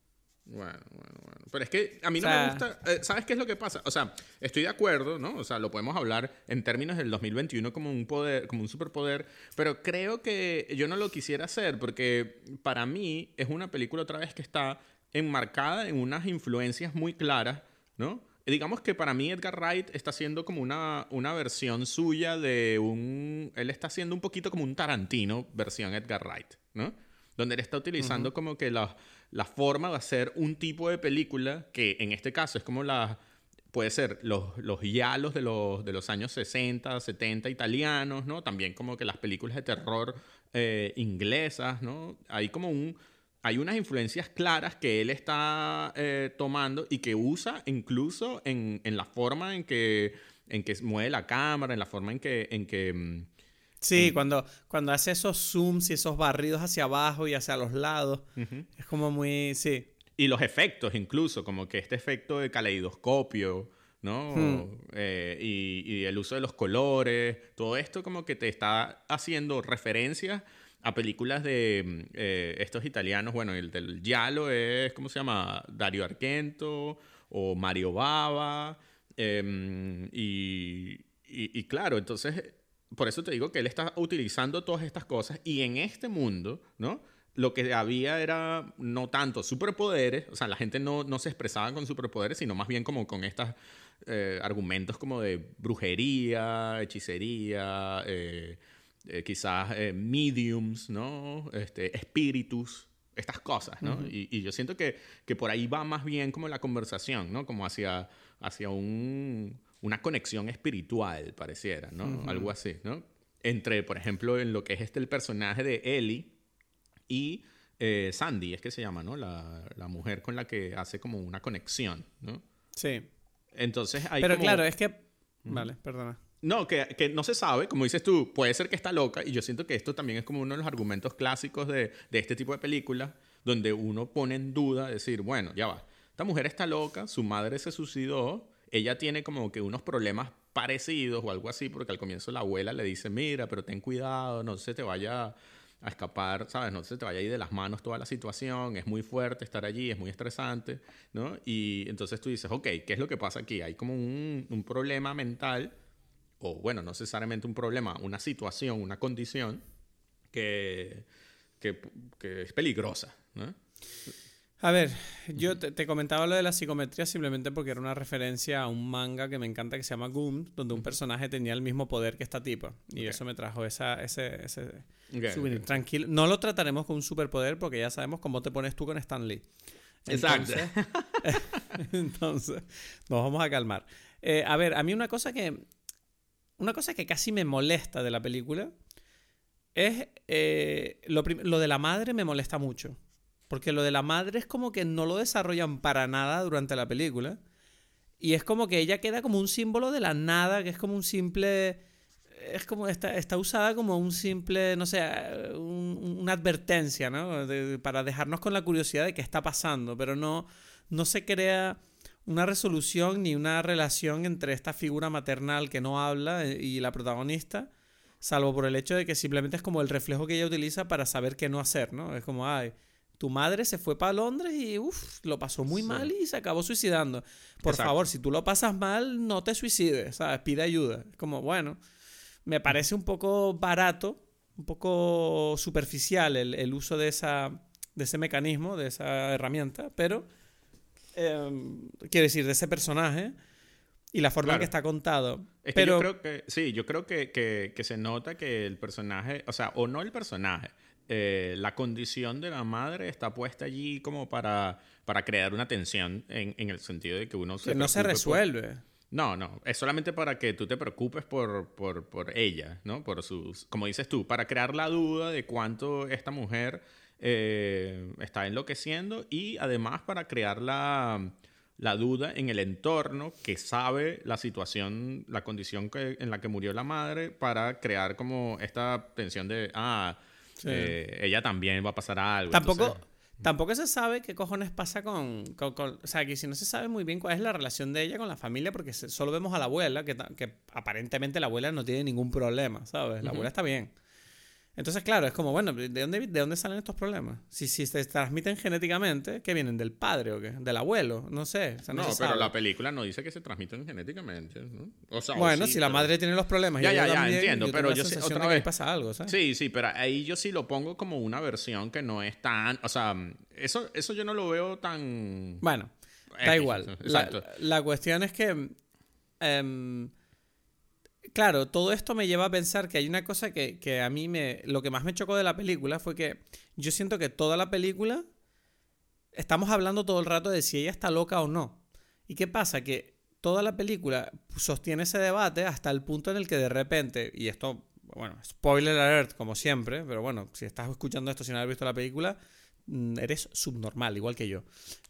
Bueno, bueno, bueno. Pero es que a mí no me gusta. Eh, ¿Sabes qué es lo que pasa? O sea, estoy de acuerdo, ¿no? O sea, lo podemos hablar en términos del 2021 como un poder, como un superpoder, pero creo que yo no lo quisiera hacer porque para mí es una película otra vez que está enmarcada en unas influencias muy claras, ¿no? digamos que para mí Edgar Wright está haciendo como una, una versión suya de un... Él está haciendo un poquito como un Tarantino versión Edgar Wright, ¿no? Donde él está utilizando como que las la forma de hacer un tipo de película que en este caso es como la puede ser los, los yalos de los, de los años 60, 70 italianos, ¿no? También como que las películas de terror eh, inglesas, ¿no? Hay como un... Hay unas influencias claras que él está eh, tomando y que usa incluso en, en, la forma en que, en que mueve la cámara, en la forma en que, en que mm, Sí, cuando, cuando hace esos zooms y esos barridos hacia abajo y hacia los lados. Es como muy. Sí. Y los efectos, incluso, como que este efecto de caleidoscopio, ¿no? Hmm. Eh, y, el uso de los colores. Todo esto, como que te está haciendo referencias a películas de eh, estos italianos. Bueno, el del Giallo es. ¿Cómo se llama? Dario Argento o Mario Bava. Em, y, y claro, entonces por eso te digo que él está utilizando todas estas cosas y en este mundo, ¿no? Lo que había era no tanto superpoderes, o sea, la gente no, no se expresaba con superpoderes, sino más bien como con estos eh, argumentos como de brujería, hechicería, eh, eh, quizás mediums, ¿no? Este, espíritus, estas cosas, ¿no? y, yo siento que, que, por ahí va más bien como la conversación, ¿no? Como hacia, hacia un, una conexión espiritual, pareciera, ¿no? Algo así, ¿no? Entre, por ejemplo, en lo que es este el personaje de Ellie y eh, Sandy, es que se llama, ¿no? La, la, mujer con la que hace como una conexión, ¿no? Sí. Entonces hay Pero claro, es que... Vale, perdona. No, que, que, no se sabe, como dices tú, puede ser que está loca, y yo siento que esto también es como uno de los argumentos clásicos de, de este tipo de películas, donde uno pone en duda, decir, bueno, ya va, esta mujer está loca, su madre se suicidó, ella tiene como que unos problemas parecidos o algo así, porque al comienzo la abuela le dice, mira, pero ten cuidado, no se te vaya a escapar, ¿sabes? No se te vaya a de las manos toda la situación, es muy fuerte estar allí, es muy estresante, ¿no? Y entonces tú dices, ok, ¿qué es lo que pasa aquí? Hay como un, problema mental o bueno, no necesariamente un problema, una situación, una condición que, que, es peligrosa. ¿no? A ver, yo te, comentaba lo de la psicometría simplemente porque era una referencia a un manga que me encanta que se llama Goom, donde un personaje tenía el mismo poder que esta tipa. Y eso me trajo esa, ese, ese Tranquilo. No lo trataremos con un superpoder porque ya sabemos cómo te pones tú con Stan Lee. Exacto. *laughs* Entonces, nos vamos a calmar. Eh, a ver, a mí una cosa que una cosa que casi me molesta de la película es eh, lo, de la madre me molesta mucho. Porque lo de la madre es como que no lo desarrollan para nada durante la película. Y es como que ella queda como un símbolo de la nada, que es como un simple... Es como, está, está usada como un simple, no sé, una advertencia, ¿no? para dejarnos con la curiosidad de qué está pasando, pero no, no se crea una resolución ni una relación entre esta figura maternal que no habla eh, y la protagonista, salvo por el hecho de que simplemente es como el reflejo que ella utiliza para saber qué no hacer, ¿no? Es como, ay, tu madre se fue para Londres y uff, lo pasó muy mal y se acabó suicidando. Por favor, si tú lo pasas mal, no te suicides, ¿sabes? Pide ayuda. Como, bueno, me parece un poco barato, un poco superficial el, el uso de, esa, de ese mecanismo, de esa herramienta, pero Em, quiero decir, de ese personaje y la forma en que está contado. pero... yo creo que, sí, yo creo que, que, se nota que el personaje, o sea, o no el personaje, eh, la condición de la madre está puesta allí como para, para crear una tensión en, en el sentido de que uno se... Que no se resuelve. No, no, es solamente para que tú te preocupes por, por, por ella, ¿no? Por sus, como dices tú, para crear la duda de cuánto esta mujer eh, está enloqueciendo y además para crear la, la, duda en el entorno que sabe la situación, la condición que, en la que murió la madre para crear como esta tensión de, ah, eh, ella también va a pasar algo. Tampoco... Tampoco se sabe qué cojones pasa con, O sea, que si no se sabe muy bien cuál es la relación de ella con la familia, porque solo vemos a la abuela, que, que aparentemente la abuela no tiene ningún problema, ¿sabes? La abuela está bien. Entonces, claro, es como, bueno, ¿de dónde, de dónde salen estos problemas? Si, si se transmiten genéticamente, ¿qué vienen? ¿Del padre o qué? ¿Del abuelo? No sé. no, pero la película no dice que se transmiten genéticamente, ¿no? O sea, bueno, si la madre tiene los problemas. Ya, ya, ya, entiendo, pero yo sí, otra vez. pasa algo, ¿sabes? Sí, sí, pero ahí yo sí lo pongo como una versión que no es tan, o sea, eso, eso yo no lo veo tan... Bueno, da igual. La, la, cuestión es que... Em, claro, todo esto me lleva a pensar que hay una cosa que, a mí me. Lo que más me chocó de la película fue que yo siento que toda la película. Estamos hablando todo el rato de si ella está loca o no. ¿Y qué pasa? Que toda la película sostiene ese debate hasta el punto en el que de repente. Y esto, bueno, spoiler alert, como siempre, pero bueno, si estás escuchando esto sin haber visto la película, mm, eres subnormal, igual que yo.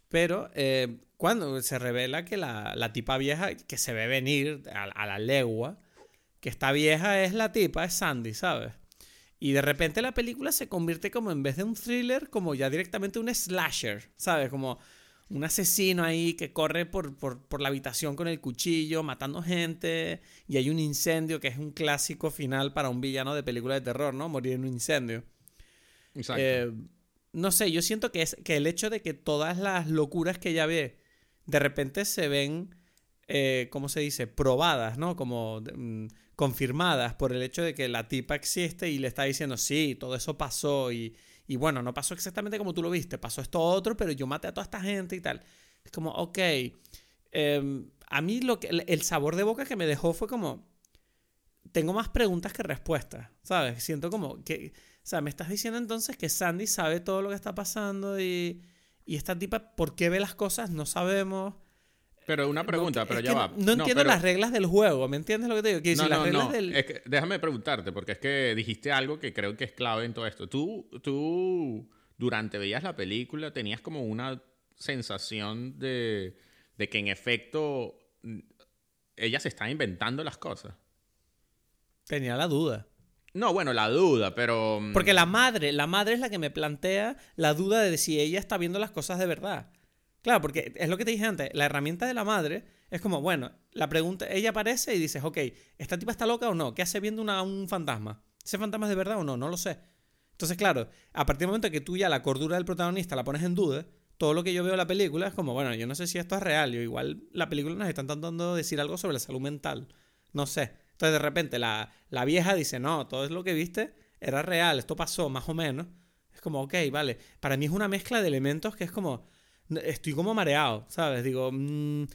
Pero eh, cuando se revela que la, tipa vieja, que se ve venir a la legua, que esta vieja es la tipa, es Sandy, ¿sabes? Y de repente la película se convierte como en vez de un thriller, como ya directamente un slasher, ¿sabes? Como un asesino ahí que corre por, por, la habitación con el cuchillo, matando gente, y hay un incendio que es un clásico final para un villano de película de terror, ¿no? Morir en un incendio. Exacto. Eh, no sé, yo siento que, es, que el hecho de que todas las locuras que ella ve de repente se ven, eh, ¿cómo se dice? Probadas, ¿no? Como... Mm, confirmadas por el hecho de que la tipa existe y le está diciendo, sí, todo eso pasó y, y bueno, no pasó exactamente como tú lo viste, pasó esto otro, pero yo maté a toda esta gente y tal. Es como, ok, em, a mí lo que, el sabor de boca que me dejó fue como, tengo más preguntas que respuestas, ¿sabes? Siento como que O sea, me estás diciendo entonces que Sandy sabe todo lo que está pasando y, y esta tipa, ¿por qué ve las cosas? No sabemos. Pero una pregunta, pero ya va. No entiendo las reglas del juego, ¿me entiendes lo que te digo? Que no, las no, reglas no. del... Es que déjame preguntarte, porque es que dijiste algo que creo que es clave en todo esto. Tú, tú durante veías la película, tenías como una sensación de, de que en efecto mm, ella se está inventando las cosas. Tenía la duda. No, bueno, la duda, pero... mm, Porque la madre, la madre es la que me plantea la duda de si ella está viendo las cosas de verdad. Claro, porque es lo que te dije antes, la herramienta de la madre es como, bueno, la pregunta, ella aparece y dices, ok, ¿esta tipa está loca o no? ¿Qué hace viendo una, un fantasma? ¿Ese fantasma es de verdad o no? No lo sé. Entonces, claro, a partir del momento que tú ya la cordura del protagonista la pones en duda, todo lo que yo veo en la película es como, bueno, yo no sé si esto es real, yo igual la película nos está intentando decir algo sobre la salud mental, no sé. Entonces de repente la, la vieja dice, no, todo es lo que viste era real, esto pasó más o menos. Es como, ok, vale. Para mí es una mezcla de elementos que es como, estoy como mareado, ¿sabes? Digo, mm,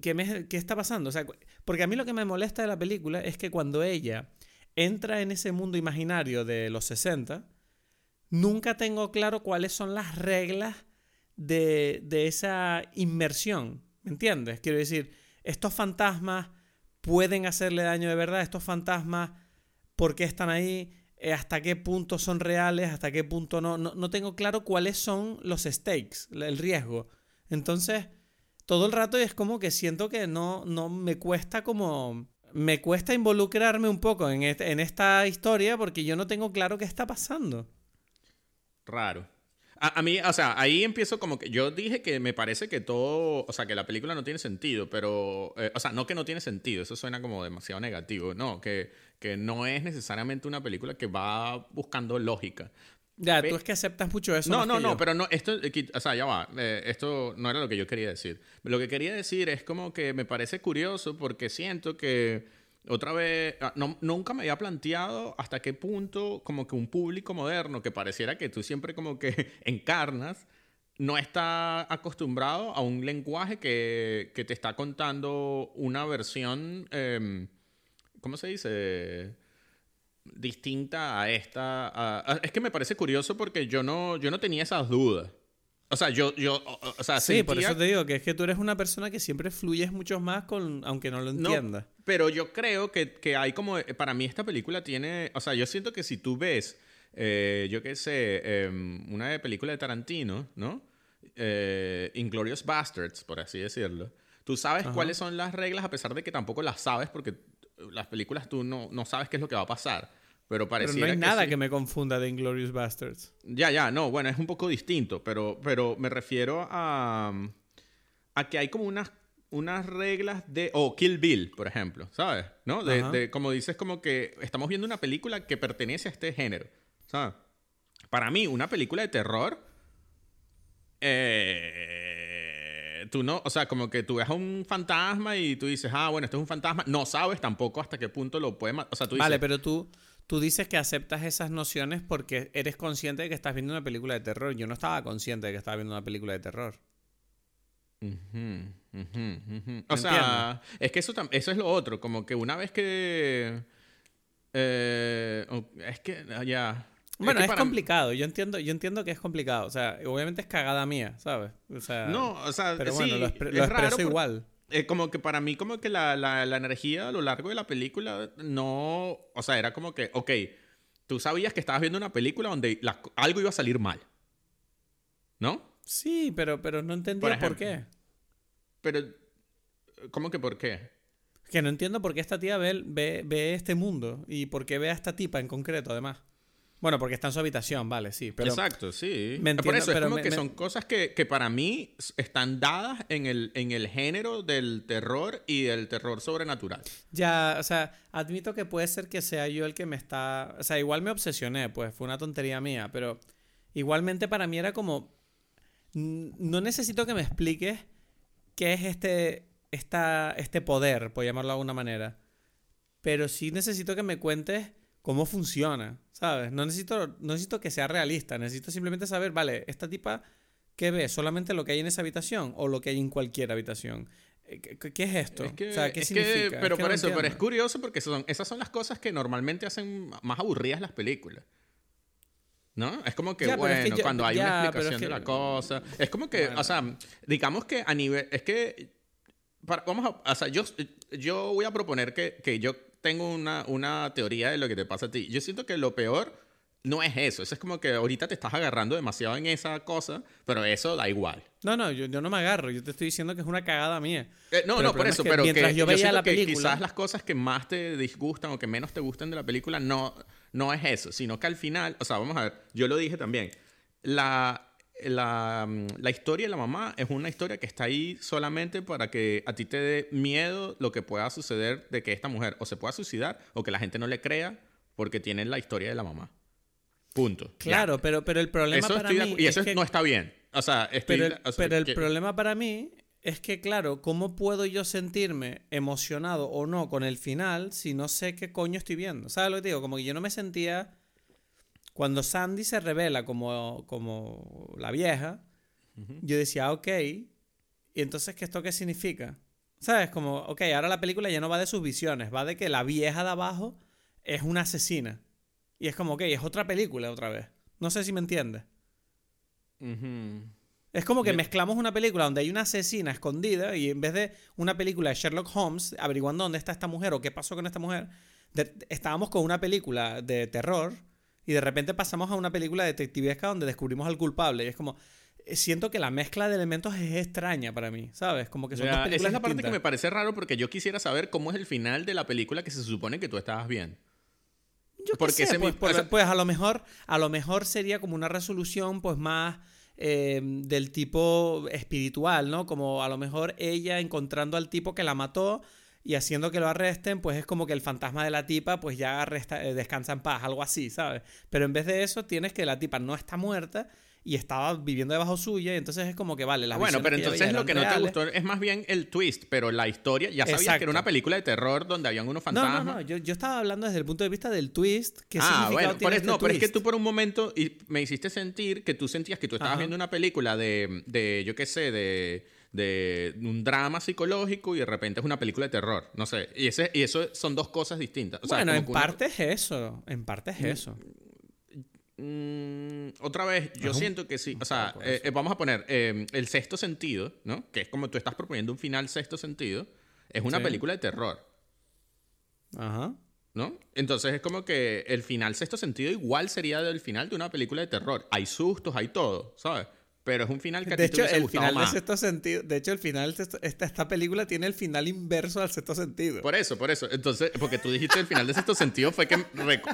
¿qué, me, ¿qué está pasando? O sea, porque a mí lo que me molesta de la película es que cuando ella entra en ese mundo imaginario de los 60, nunca tengo claro cuáles son las reglas de, de esa inmersión. ¿Me entiendes? Quiero decir, estos fantasmas pueden hacerle daño de verdad, estos fantasmas, ¿por qué están ahí? Eh, ¿Hasta qué punto son reales? ¿Hasta qué punto no? no? No tengo claro cuáles son los stakes, el riesgo. Entonces, todo el rato es como que siento que no, no me cuesta como... Me cuesta involucrarme un poco en, este, en esta historia porque yo no tengo claro qué está pasando. Raro. A, mí, o sea, ahí empiezo como que yo dije que me parece que todo, o sea, que la película no tiene sentido, pero, eh, o sea, no que no tiene sentido, eso suena como demasiado negativo, no, que, que no es necesariamente una película que va buscando lógica. Ya, tú es que aceptas mucho eso. No, no, no, yo. pero no, esto, o sea, ya va, eh, esto no era lo que yo quería decir. Lo que quería decir es como que me parece curioso porque siento que otra vez, no, nunca me había planteado hasta qué punto como que un público moderno que pareciera que tú siempre como que *laughs* encarnas, no está acostumbrado a un lenguaje que, que te está contando una versión, eh, ¿cómo se dice? Distinta a esta. A, a, es que me parece curioso porque yo no, yo no tenía esas dudas. O sea, yo, yo, o, sea, sí, sentía... por eso te digo que es que tú eres una persona que siempre fluyes mucho más con, aunque no lo entiendas. No, pero yo creo que, que, hay como, para mí esta película tiene, o sea, yo siento que si tú ves, eh, yo qué sé, eh, una película de Tarantino, ¿no? Eh, Inglorious Bastards, por así decirlo. Tú sabes Ajá. cuáles son las reglas a pesar de que tampoco las sabes porque las películas tú no, no sabes qué es lo que va a pasar. Pero, pero no hay que nada sí. que me confunda de Inglorious Bastards. Ya, ya, no, bueno, es un poco distinto, pero, pero me refiero a, a que hay como unas, unas reglas de... O oh, Kill Bill, por ejemplo, ¿sabes? ¿No? De, de, como dices, como que estamos viendo una película que pertenece a este género, ¿sabes? Para mí, una película de terror... Eh, tú no, o sea, como que tú ves a un fantasma y tú dices, ah, bueno, esto es un fantasma. No sabes tampoco hasta qué punto lo puede... O sea, tú dices, vale, pero tú... Tú dices que aceptas esas nociones porque eres consciente de que estás viendo una película de terror. Yo no estaba consciente de que estaba viendo una película de terror. Uh -huh, uh -huh, uh -huh. O sea, es que eso, eso es lo otro. Como que una vez que... Eh, es que ya... Bueno, es, complicado. Yo entiendo, yo entiendo que es complicado. O sea, obviamente es cagada mía, ¿sabes? O sea, no, o sea, pero sí, bueno, lo, expre lo expreso igual. Eh, como que para mí, como que la, la, la, energía a lo largo de la película no. O sea, era como que, ok, tú sabías que estabas viendo una película donde la, algo iba a salir mal. ¿No? Sí, pero, pero no entendía por, por qué. Pero, ¿cómo que por qué? Que no entiendo por qué esta tía ve, ve, ve este mundo y por qué ve a esta tipa en concreto, además. Bueno, porque está en su habitación, vale, sí. Pero Exacto, sí. Me entiendo, Por eso es como me, que me... son cosas que, que, para mí están dadas en el, en el género del terror y del terror sobrenatural. Ya, o sea, admito que puede ser que sea yo el que me está... O sea, igual me obsesioné, pues fue una tontería mía, pero igualmente para mí era como... No necesito que me expliques qué es este, esta, este poder, por llamarlo de alguna manera. Pero sí necesito que me cuentes cómo funciona, ¿sabes? No necesito, no necesito que sea realista, necesito simplemente saber, vale, esta tipa, ¿qué ve? ¿Solamente lo que hay en esa habitación o lo que hay en cualquier habitación? ¿Qué, qué es esto? Es que, o sea, ¿qué es significa? Que, pero es que por no eso, entiendo. pero es curioso porque son, esas son las cosas que normalmente hacen más aburridas las películas. ¿No? Es como que, Ya, es bueno, que yo- cuando hay ya, una es explicación de la cosa. Es como que, Bueno. o sea, digamos que a nivel. Es que. para- vamos a. O sea, yo, yo voy a proponer que, que yo tengo una, una teoría de lo que te pasa a ti. Yo siento que lo peor no es eso. Eso es como que ahorita te estás agarrando demasiado en esa cosa, pero eso da igual. No, no, yo, yo no me agarro. Yo te estoy diciendo que es una cagada mía. Eh, no, Pero no, por eso, es que pero que mientras yo veía siento la que película- quizás las cosas que más te disgustan o que menos te gustan de la película no, no es eso, sino que al final, o sea, vamos a ver, yo lo dije también, la, la, mm, la historia de la mamá es una historia que está ahí solamente para que a ti te dé miedo lo que pueda suceder de que esta mujer o se pueda suicidar o que la gente no le crea porque tiene la historia de la mamá. Punto. Ya. Claro, pero, pero el problema Eso para mí y eso es que... no está bien. O sea, estoy, Pero el, o sea, pero el que- problema para mí es que, claro, ¿cómo puedo yo sentirme emocionado o no con el final si no sé qué coño estoy viendo? ¿Sabes lo que te digo? Como que yo no me sentía... Cuando Sandy se revela como, como la vieja, yo decía, "Ah, ok, ¿y entonces qué esto qué significa? ¿Sabes? Como, ok, ahora la película ya no va de sus visiones, va de que la vieja de abajo es una asesina. Y es como, ok, es otra película otra vez. No sé si me entiendes. Es como que mezclamos una película donde hay una asesina escondida y en vez de una película de Sherlock Holmes averiguando dónde está esta mujer o qué pasó con esta mujer, de- estábamos con una película de terror y de repente pasamos a una película detectivesca donde descubrimos al culpable. Y es como, eh, siento que la mezcla de elementos es extraña para mí, ¿sabes? Como que son Ya, dos esa películas es la parte que me parece raro porque yo quisiera saber cómo es el final de la película que se supone que tú estabas viendo. Yo porque sé, ese pues, mi- pues- pues a lo mejor a lo mejor sería como una resolución pues más eh, del tipo espiritual, ¿no? Como a lo mejor ella encontrando al tipo que la mató y haciendo que lo arresten, pues es como que el fantasma de la tipa pues ya resta- eh, descansa en paz, algo así, ¿sabes? Pero en vez de eso tienes que la tipa no está muerta y estaba viviendo debajo suya y entonces es como que vale, las bueno, visiones pero que entonces lo que no te gustó es más bien el twist, pero la historia, ya sabías que era una película de terror donde habían unos No, fantasmas. no, no, yo, yo estaba hablando desde el punto de vista del twist. ¿Qué ah, bueno, eso- este no, pero es que tú por un momento y me hiciste sentir que tú sentías que tú estabas Ajá. viendo una película de, de yo qué sé, de, de un drama psicológico y de repente es una película de terror. No sé. Y, ese, y eso son dos cosas distintas. O sea, bueno, en una- parte es eso. En parte es eso. Mm, otra vez, yo siento que sí. O sea, eh, eh, vamos a poner eh, el sexto sentido, ¿no? Que es como tú estás proponiendo un final sexto sentido. Es una Sí. película de terror, Ajá. ¿no? Entonces es como que el final sexto sentido igual sería del final de una película de terror. Hay sustos, hay todo, ¿sabes? Pero es un final que a De ti te hecho, el final de más. sexto sentido. De hecho, el final de esta, esta película tiene el final inverso al sexto sentido. Por eso, por eso. Entonces, porque tú dijiste el final de sexto sentido fue que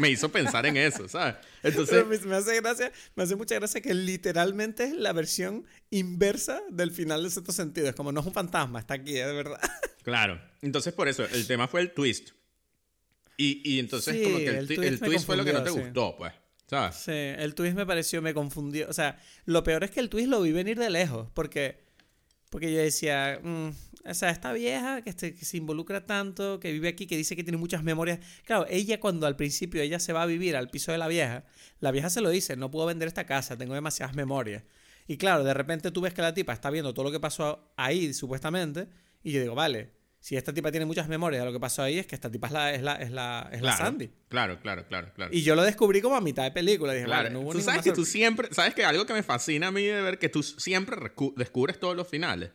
me, hizo pensar en eso, ¿sabes? Entonces, Pero me, hace gracia, me hace mucha gracia que literalmente es la versión inversa del final de sexto sentido. Es como no es un fantasma, está aquí, es verdad. *laughs* Claro. Entonces, por eso, el tema fue el twist. Y, y entonces, Sí, como que el, el twi- twist el me twist fue lo que no te sí. gustó, pues. Sí, el twist me pareció, me confundió. O sea, lo peor es que el twist lo vi venir de lejos, porque, porque yo decía, mm, o sea, esta vieja que, que se involucra tanto, que vive aquí, que dice que tiene muchas memorias. Claro, ella cuando al principio ella se va a vivir al piso de la vieja, la vieja se lo dice, no puedo vender esta casa, tengo demasiadas memorias. Y claro, de repente tú ves que la tipa está viendo todo lo que pasó ahí, supuestamente, y yo digo, vale, si esta tipa tiene muchas memorias lo que pasó ahí, es que esta tipa es la, es la, es la, es la Claro, Sandy. Claro, claro, claro, claro. Y yo lo descubrí como a mitad de película. Dije, Claro, no hubo tú sabes que tú siempre, sabes que algo que me fascina a mí de ver que tú siempre descubres todos los finales.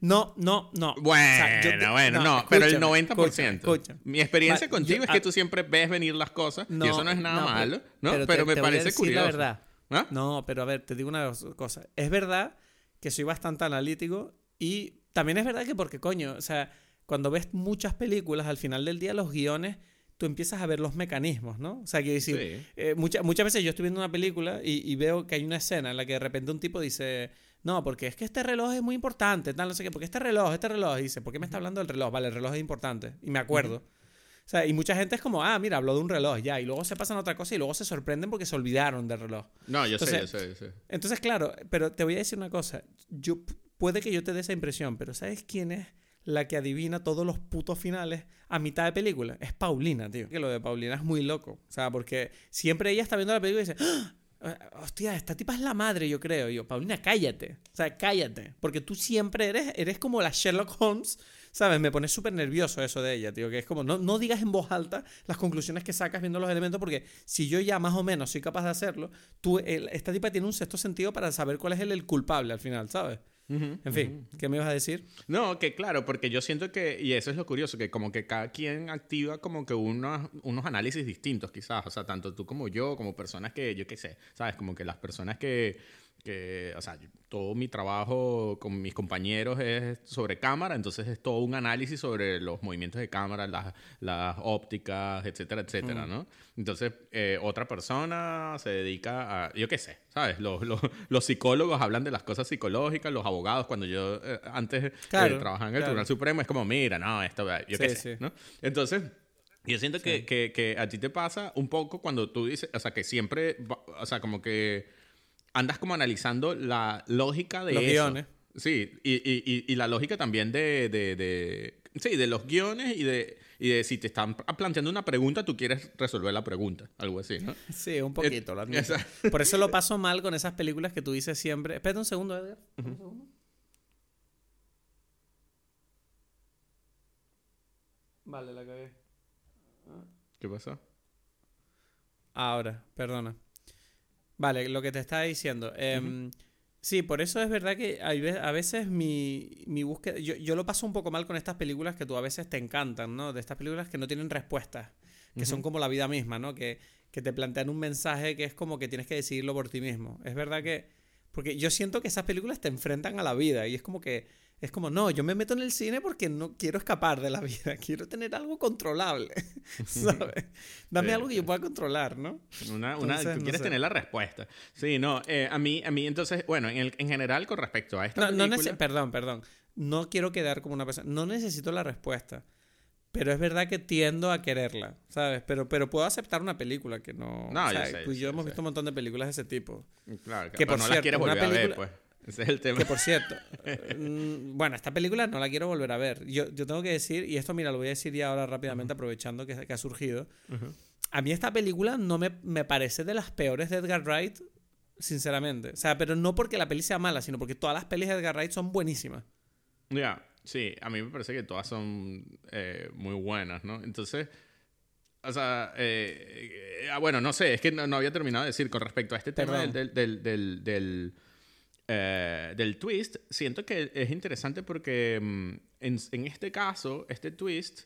No, no, no. Bueno, O sea, yo te- bueno, no, pero el escúchame, 90%. escúchame, escúchame. Mi experiencia contigo yo- es que ah, tú siempre ves venir las cosas y eso no es nada no, pero- malo, ¿no? Pero, te- me te voy a parece decir curioso. la verdad. ¿Ah? No, pero a ver, te digo una cosa. Es verdad que soy bastante analítico y también es verdad que porque, coño, o sea, cuando ves muchas películas, al final del día los guiones, tú empiezas a ver los mecanismos, ¿no? O sea, quiero decir, Sí. eh, mucha- muchas veces yo estoy viendo una película y, y veo que hay una escena en la que de repente un tipo dice, no, porque es que este reloj es muy importante, tal, no sé qué, porque este reloj, este reloj, y dice, ¿por qué me está hablando del reloj? Vale, el reloj es importante, y me acuerdo. O sea, y mucha gente es como, ah, mira, habló de un reloj, ya, y luego se pasan a otra cosa y luego se sorprenden porque se olvidaron del reloj. No, yo sé, yo Entonces- sé, yo sé. Entonces, claro, pero te voy a decir una cosa. Yo, puede que yo te dé esa impresión, pero ¿sabes quién es la que adivina todos los putos finales a mitad de película? Es Paulina, tío. Que lo de Paulina es muy loco. O sea, porque siempre ella está viendo la película y dice, "Ah, hostia, esta tipa es la madre, yo creo. Y yo, Paulina, cállate. O sea, cállate. Porque tú siempre eres, eres como la Sherlock Holmes ¿Sabes? Me pone súper nervioso eso de ella, tío. Que es como, no, no digas en voz alta las conclusiones que sacas viendo los elementos, porque si yo ya más o menos soy capaz de hacerlo, tú, esta tipa tiene un sexto sentido para saber cuál es el, el culpable al final, ¿sabes? En fin, ¿qué me ibas a decir? No, que claro, porque yo siento que, y eso es lo curioso, que como que cada quien activa como que unos, unos análisis distintos quizás, o sea, tanto tú como yo, como personas que, yo qué sé, ¿sabes? Como que las personas que que, o sea, todo mi trabajo con mis compañeros es sobre cámara, entonces es todo un análisis sobre los movimientos de cámara, las, las ópticas, etcétera, etcétera, ¿no? Entonces, eh, otra persona se dedica a, yo qué sé, ¿sabes? Los, los, los, psicólogos hablan de las cosas psicológicas, los abogados, cuando yo eh, antes eh, trabajaba en el Tribunal Supremo, es como, mira, no, esto, yo qué sé, ¿no? Entonces... Yo siento que, que, que, a ti te pasa un poco cuando tú dices, o sea, que siempre, o sea, como que andas como analizando la lógica de los guiones. Sí, y, y, y, la lógica también de, de, de, Sí, de los guiones y de, y de si te están planteando una pregunta, tú quieres resolver la pregunta. Algo así, ¿no? Sí, un poquito, lo admito. Por eso lo paso mal con esas películas que tú dices siempre. Espera un segundo, Edgar. Un segundo. Vale, la cagué. ¿Qué pasó? Ahora, perdona. Vale, lo que te estaba diciendo. Em, sí, por eso es verdad que a veces mi, mi búsqueda. Yo, yo, lo paso un poco mal con estas películas que tú a veces te encantan, ¿no? De estas películas que no tienen respuestas, que son como la vida misma, ¿no? Que, que te plantean un mensaje que es como que tienes que decidirlo por ti mismo. Es verdad que. Porque yo siento que esas películas te enfrentan a la vida y es como que es como, no, yo me meto en el cine porque no quiero escapar de la vida, *laughs* quiero tener algo controlable, *laughs* ¿sabes? Dame algo que yo pueda controlar, ¿no? Una, una tú quieres tener la respuesta. Sí, no, eh, a, mí, a mí entonces, bueno, en, en general con respecto a esta no, película... No perdón, perdón, no quiero quedar como una persona, no necesito la respuesta, pero es verdad que tiendo a quererla, ¿sabes? Pero, pero puedo aceptar una película que no... No, yo sé, tú y yo, hemos visto un montón de películas de ese tipo. Claro, que por no las quieres volver a ver, pues. Ese es el tema. Que por cierto, mm, bueno, esta película no la quiero volver a ver. Yo, yo tengo que decir, y esto mira, lo voy a decir ya ahora rápidamente, aprovechando que, que, ha surgido. A mí esta película no me, me, parece de las peores de Edgar Wright, sinceramente. O sea, pero no porque la peli sea mala, sino porque todas las pelis de Edgar Wright son buenísimas. Ya, sí, a mí me parece que todas son eh, muy buenas, ¿no? Entonces... O sea, eh, eh, bueno, no sé, es que no, había terminado de decir con respecto a este tema del, del, del eh, del twist, siento que es interesante porque mm, en, este caso, este twist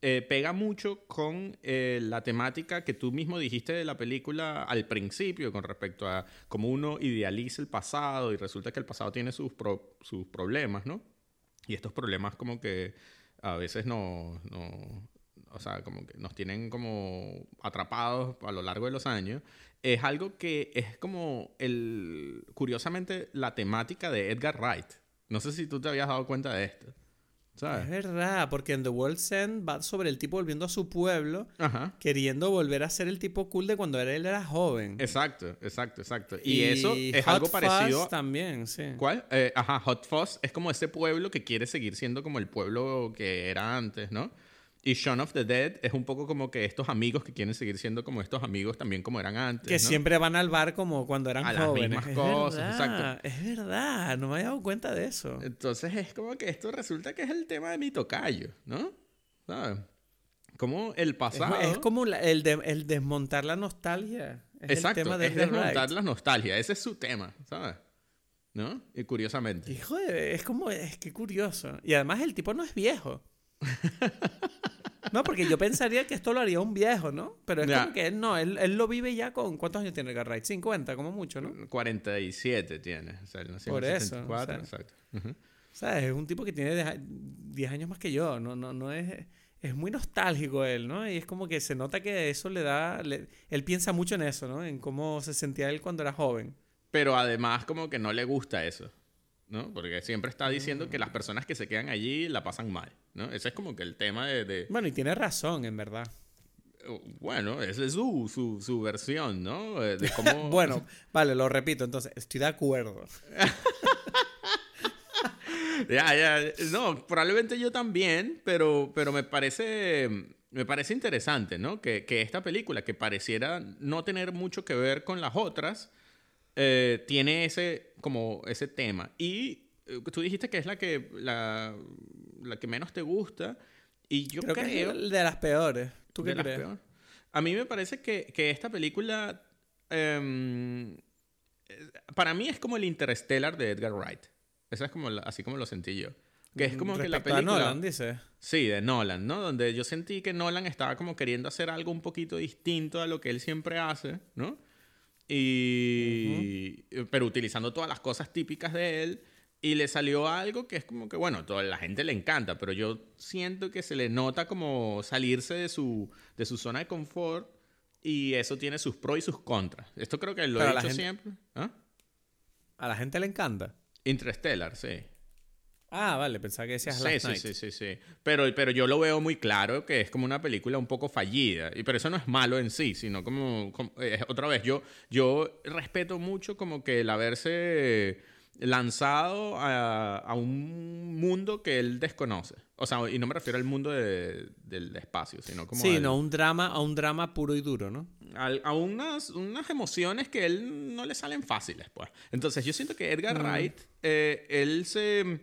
eh, pega mucho con eh, la temática que tú mismo dijiste de la película al principio con respecto a cómo uno idealiza el pasado y resulta que el pasado tiene sus, sus problemas, ¿no? Y estos problemas como que a veces no, no, o sea, como que nos tienen como atrapados a lo largo de los años es algo que es como el curiosamente la temática de Edgar Wright. No sé si tú te habías dado cuenta de esto. ¿sabes? Es verdad, porque en The World's End va sobre el tipo volviendo a su pueblo, queriendo volver a ser el tipo cool de cuando él era joven. Exacto, exacto, exacto. Y, eso es algo parecido. también, sí. ¿Cuál? Eh, ajá, Hot Fuzz es como ese pueblo que quiere seguir siendo como el pueblo que era antes, ¿no? Y Shaun of the Dead es un poco como que estos amigos que quieren seguir siendo como estos amigos también como eran antes. Que siempre van al bar como cuando eran a jóvenes. Las mismas cosas, exacto. Es verdad, no me había dado cuenta de eso. Entonces es como que esto resulta que es el tema de mi tocayo, ¿no? ¿Sabes? Como el pasado. Es, como el, de, el, desmontar la nostalgia. exacto, el tema de es desmontar la nostalgia. Ese es su tema, ¿sabes? ¿No? Y curiosamente. Hijo de, es como, es que curioso. Y además el tipo no es viejo. No, porque yo pensaría que esto lo haría un viejo, ¿no? Pero es como que él no, él, él, lo vive ya con... ¿Cuántos años tiene Garright? 50, como mucho, ¿no? 47 tiene. O sea, Por eso. exacto. O sea, es un tipo que tiene 10 años más que yo. No, no, no es... Es muy nostálgico él, ¿no? Y es como que se nota que eso le da... él piensa mucho en eso, ¿no? En cómo se sentía él cuando era joven. Pero además como que no le gusta eso. ¿No? Porque siempre está diciendo que las mm. personas que se quedan allí la pasan mal, ¿no? Ese es como que el tema de... Bueno, y tiene razón, en verdad. Uh, bueno, esa es su, su, versión, ¿no? Eh, de *laughs* cómo... bueno, *laughs* vale, lo repito, entonces, estoy de acuerdo. *laughs* ya, ya, no, probablemente yo también, pero, pero me parece... Me parece interesante, ¿no? Que, que esta película, que pareciera no tener mucho que ver con las otras, eh, tiene ese, como ese tema. Y eh, tú dijiste que es la que, la, la que menos te gusta. Y yo creo, creo, que es de las peores. ¿Tú qué de crees? peores. A mí me parece que, que esta película. em, eh, para mí es como el Interstellar de Edgar Wright. Esa es como la- así como lo sentí yo. Que es como que la Respecto película. Nolan, dice. Sí, de Nolan, ¿no? Donde yo sentí que Nolan estaba como queriendo hacer algo un poquito distinto a lo que él siempre hace, ¿no? Y... Pero utilizando todas las cosas típicas de él. Y le salió algo que es como que, bueno, toda la gente le encanta, pero yo siento que se le nota como salirse de su, de su zona de confort y eso tiene sus pros y sus contras. Esto creo que lo Pero he dicho gente- siempre. ¿Ah? A la gente le encanta. Interstellar, sí. Ah, vale, pensaba que decías Sí, Last sí, Night. sí, sí, sí. Pero, pero yo lo veo muy claro que es como una película un poco fallida. Y pero eso no es malo en sí, sino como, como- eh, otra vez, yo, yo respeto mucho como que el haberse lanzado a, a un mundo que él desconoce. O sea, y no me refiero al mundo de- del espacio, sino como Sí, al- no, un drama, a un drama puro y duro, ¿no? a unas, unas emociones que él no le salen fáciles, pues. Entonces, yo siento que Edgar Wright, eh, él se,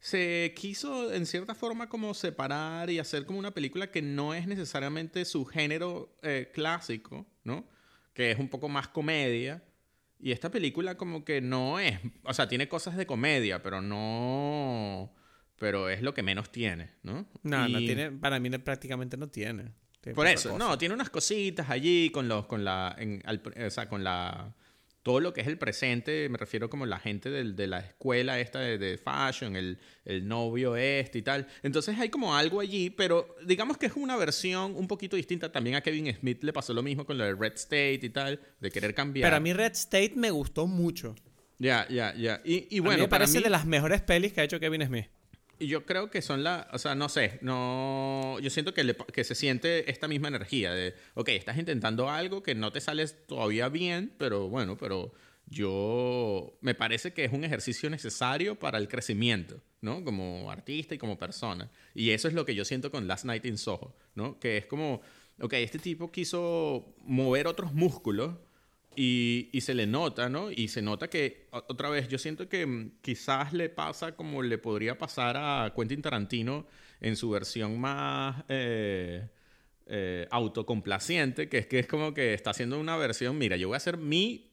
se quiso, en cierta forma, como separar y hacer como una película que no es necesariamente su género eh, clásico, ¿no? Que es un poco más comedia. Y esta película como que no es, o sea, tiene cosas de comedia, pero no, pero es lo que menos tiene, ¿no? No, no tiene, para mí no- prácticamente no tiene. Tiene por eso, cosa. no, tiene unas cositas allí con los, con la, en- al- o sea, con la, todo lo que es el presente, me refiero como la gente del- de la escuela esta de, de fashion, el, el novio este y tal. Entonces hay como algo allí, pero digamos que es una versión un poquito distinta. También a Kevin Smith le pasó lo mismo con lo de Red State y tal, de querer cambiar. Pero a mí Red State me gustó mucho. Ya, ya, ya. Y, y a bueno, mí me para parece mí- de las mejores pelis que ha hecho Kevin Smith. Yo creo que son la, o sea, no sé, no, yo siento que, le- que se siente esta misma energía de, ok, estás intentando algo que no te sales todavía bien, pero bueno, pero yo, me parece que es un ejercicio necesario para el crecimiento, ¿no? Como artista y como persona. Y eso es lo que yo siento con Last Night in Soho, ¿no? Que es como, ok, este tipo quiso mover otros músculos y, se le nota, ¿no? Y se nota que, otra vez, yo siento que mm, quizás le pasa como le podría pasar a Quentin Tarantino en su versión más eh, eh, autocomplaciente, que es que es como que está haciendo una versión, mira, yo voy a hacer mi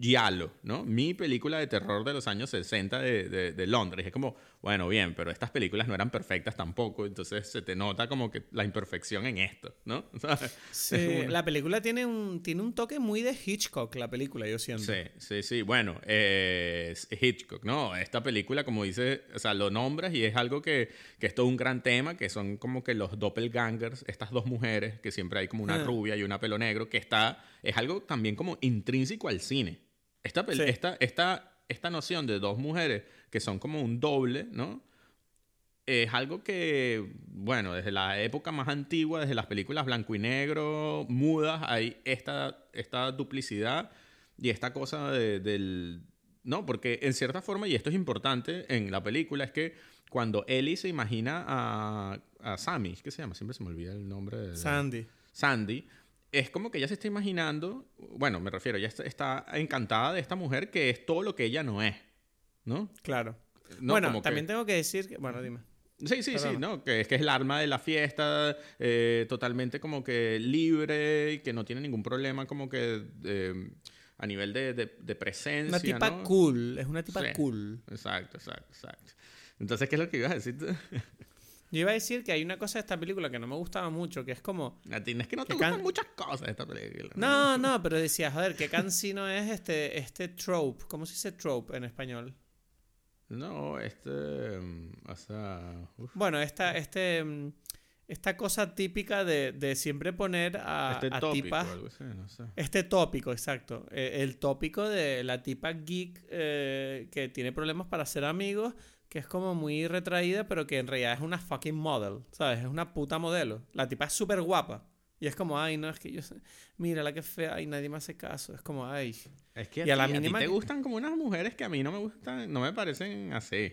Giallo, ¿no? Mi película de terror de los años 60 de, de- de Londres. Es como, bueno, bien, pero estas películas no eran perfectas tampoco, entonces se te nota como que la imperfección en esto, ¿no? *laughs* ¿Sabes? Sí, Es como una- la película tiene un, tiene un toque muy de Hitchcock, la película, yo siento. Sí, sí, sí. Bueno, eh, Hitchcock, ¿no? Esta película, como dice, o sea, lo nombras y es algo que, que es todo un gran tema, que son como que los doppelgangers, estas dos mujeres, que siempre hay como una Ah. rubia y una pelo negro, que está, es algo también como intrínseco al cine. Esta, Sí. esta, esta, esta noción de dos mujeres que son como un doble, ¿no? Es algo que, bueno, desde la época más antigua, desde las películas blanco y negro, mudas, hay esta, esta duplicidad y esta cosa de- del... No, porque en cierta forma, y esto es importante en la película, es que cuando Ellie se imagina a, a Sammy, ¿qué se llama? Siempre se me olvida el nombre de... Sandy. Sandy, es como que ella se está imaginando, bueno, me refiero, ella está, encantada de esta mujer que es todo lo que ella no es, ¿no? Claro. No, bueno, como que- también tengo que decir que... Bueno, dime. Sí, sí, sí. ¿no? Que es que es el arma de la fiesta, eh, totalmente como que libre y que no tiene ningún problema como que eh, a nivel de, de- de presencia, Una tipa ¿no? cool, es una tipa Sí. cool. Exacto, exacto, exacto. Entonces, ¿qué es lo que ibas a decir? *laughs* Yo iba a decir que hay una cosa de esta película que no me gustaba mucho, que es como... A ti es que no te Que gustan can- muchas cosas de esta película. No, no, pero decía, joder, qué cansino es este, este trope. ¿Cómo se dice trope en español? No, este... mm, O sea... uf. Bueno, esta, este, mm, esta cosa típica de, de siempre poner a, este a tópico tipas... algo así, no sé. Este tópico, exacto. Eh, el tópico de la tipa geek eh, que tiene problemas para ser amigos, que es como muy retraída, pero que en realidad es una fucking model, ¿sabes? Es una puta modelo. La tipa es súper guapa. Y es como, ay, no, es que yo... sé- Mira la que fea, ay, nadie me hace caso. Es como, ay... Es que a, Y a la ti- a ti mínima te gustan como unas mujeres que a mí no me gustan, no me parecen así,